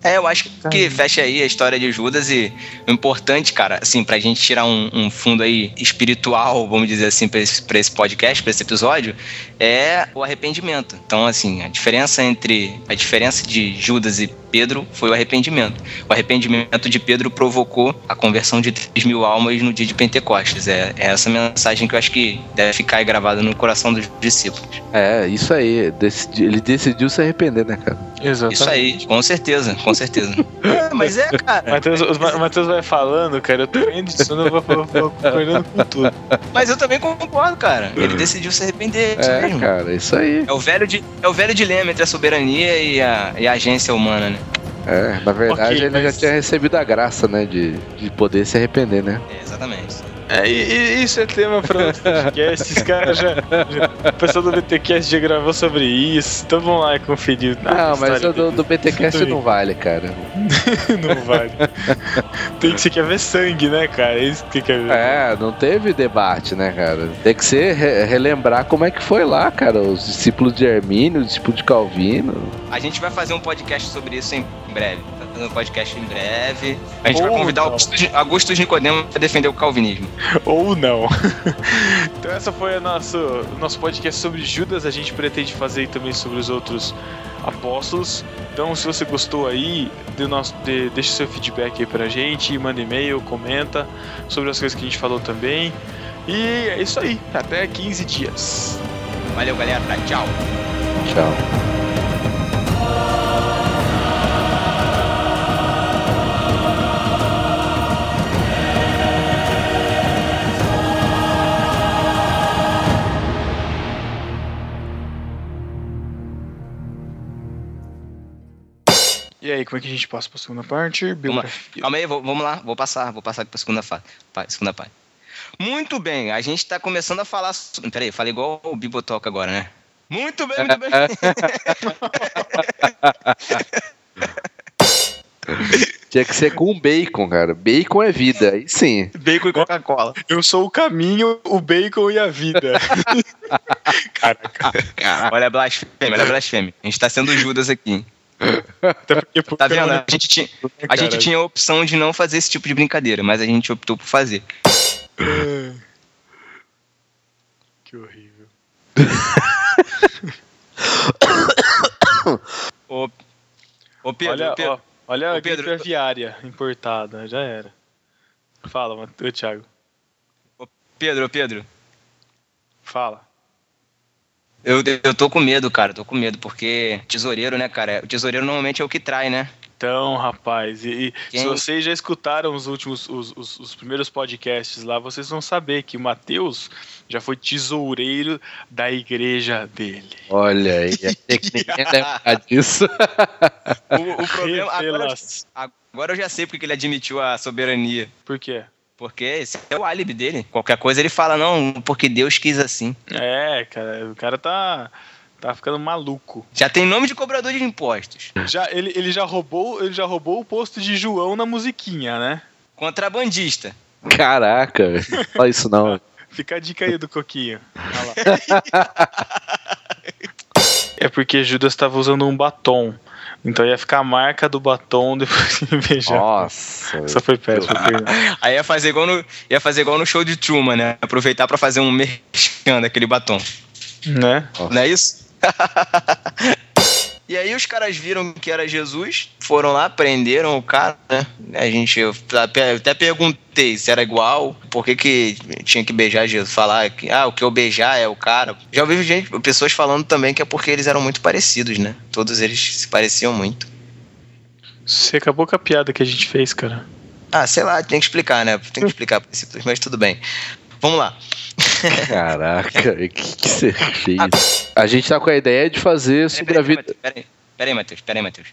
É, eu acho que fecha aí a história de Judas e o importante, cara, assim, pra gente tirar um, um fundo aí espiritual, vamos dizer assim, pra esse, pra esse podcast, pra esse episódio, é o arrependimento. Então, assim, a diferença entre a diferença de Judas e Pedro foi o arrependimento. O arrependimento de Pedro provocou a conversão de 3 mil almas no dia de Pentecostes. É, é essa mensagem que eu acho que deve ficar aí gravada no coração dos discípulos. É, isso aí. decidi- ele decidiu se arrepender, né, cara? Exatamente. Isso aí, com certeza, com certeza. É, mas é, cara. Matheus, o Ma- Matheus vai falando, cara, eu tô vendo isso, eu vou, vou, vou concordando com tudo. Mas eu também concordo, cara. Ele decidiu se arrepender. isso É, mesmo. cara, isso aí. É o velho, di- é o velho dilema entre a soberania e a, e a agência humana, né? É, na verdade Ok, ele mas- já tinha recebido a graça, né, de, de poder se arrepender, né? É, exatamente. É, e, e isso é tema pra outro podcast. Esses caras já, já. O pessoal do BTcast já gravou sobre isso. Então vamos lá e conferir. Não, mas o do, do BTcast não vale, cara. Não vale. Tem que você quer ver sangue, né, cara? É isso que você quer ver. É, não teve debate, né, cara? Tem que ser re- relembrar como é que foi lá, cara. Os discípulos de Hermínio, os discípulos de Calvino. A gente vai fazer um podcast sobre isso em breve. Vai um podcast em breve. A gente vai Ou convidar o não. Augustus Nicodemo pra defender o calvinismo. Ou não. então essa foi o nosso, o nosso podcast sobre Judas. A gente pretende fazer também sobre os outros apóstolos. Então se você gostou aí, dê nosso, dê, deixa seu feedback aí pra gente, manda e-mail, comenta sobre as coisas que a gente falou também. E é isso aí. Até 15 dias. Valeu, galera. Tchau. Tchau. E aí, como é que a gente passa pra segunda parte? Vamos lá. Biografia. Calma aí, vou- vamos lá, vou passar, vou passar aqui pra segunda fase. pa- Segunda parte. Muito bem, a gente tá começando a falar. so- Peraí, falei igual o Bibotalk agora, né? Muito bem, muito bem. Tinha que ser com bacon, cara. Bacon é vida, aí sim. Bacon e Coca-Cola. Eu sou o caminho, o bacon e a vida. Caraca. Olha a blasfêmia, olha a blasfêmia. A gente tá sendo Judas aqui. Até porque, Tá vendo? A gente, tinha, a gente tinha a opção de não fazer esse tipo de brincadeira, mas a gente optou por fazer. Que horrível. Ô, ô Pedro, olha, Pedro, ó, olha Ô, a Pedro, gripe aviária importada, já era. Fala, mano, ô, Thiago. Pedro, ô, Pedro. Fala. Eu, eu tô com medo, cara, tô com medo, porque tesoureiro, né, cara? O tesoureiro normalmente é o que trai, né? Então, rapaz, e, e se vocês já escutaram os últimos, os, os, os primeiros podcasts lá, vocês vão saber que o Matheus já foi tesoureiro da igreja dele. Olha aí, é que ninguém lembra disso. O, o problema. Agora, agora eu já sei porque que ele admitiu a soberania. Por quê? Porque esse é o álibi dele. Qualquer coisa ele fala, não, porque Deus quis assim. É, cara, o cara tá, tá ficando maluco. Já tem nome de cobrador de impostos. Já, ele, ele, já roubou, ele já roubou o posto de João na musiquinha, né? Contrabandista. Caraca, velho. Olha isso não. Fica a dica aí do Coquinho. Olha lá. é porque Judas estava usando um batom. Então ia ficar a marca do batom depois de beijar. Nossa. Essa foi péssima. perdão. Aí ia fazer igual no, ia fazer igual no show de Truman, né? Aproveitar pra fazer um merchan daquele batom. né? Não é isso? E aí os caras viram que era Jesus, foram lá, prenderam o cara, né? A gente, até perguntei se era igual, por que, que tinha que beijar Jesus, falar que, ah, o que eu beijar é o cara. Já ouvi gente, pessoas falando também que é porque eles eram muito parecidos, né? Todos eles se pareciam muito. Você acabou com a piada que a gente fez, cara. Ah, sei lá, tem que explicar, né? Tem que explicar mas tudo bem. Vamos lá. Caraca, o que, que você fez? A gente tá com a ideia de fazer sobre a vida. Peraí, peraí, Matheus, peraí, Matheus.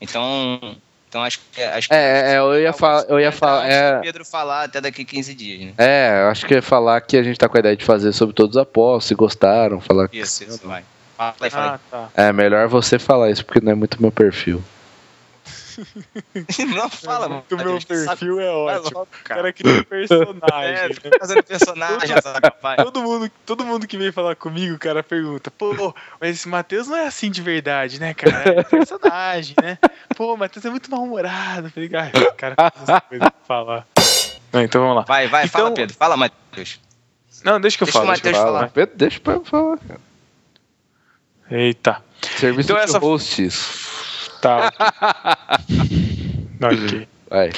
Então, então acho que. Acho que É, é, eu ia falar. Eu ia falar. É, Pedro falar até daqui 15 dias, né? é, eu acho que ia falar que a gente tá com a ideia de fazer sobre todos os apóstolos, se gostaram, falar. Isso, isso, vai. Fala aí, fala Ah, tá. É melhor você falar isso, porque não é muito meu perfil. Não, fala, O meu Matheus, que saco. perfil é Vai ótimo. logo, O cara. cara cria um É, personagem. fica fazendo personagem, pai. Todo mundo, todo mundo que vem falar comigo, cara, pergunta, pô, mas esse Matheus não é assim de verdade, né, cara? É personagem, né? Pô, o Matheus é muito mal-humorado. Falei, o cara faz essas coisas pra falar. Não, então vamos lá. Vai, vai, Então- fala, Pedro. Fala, Matheus. Não, deixa que eu Deixa falo. o deixa eu Matheus falar. Pedro, deixa pra eu falar, cara. Eita. Serviço Então de essa- host isso. Tá. ok. Vai.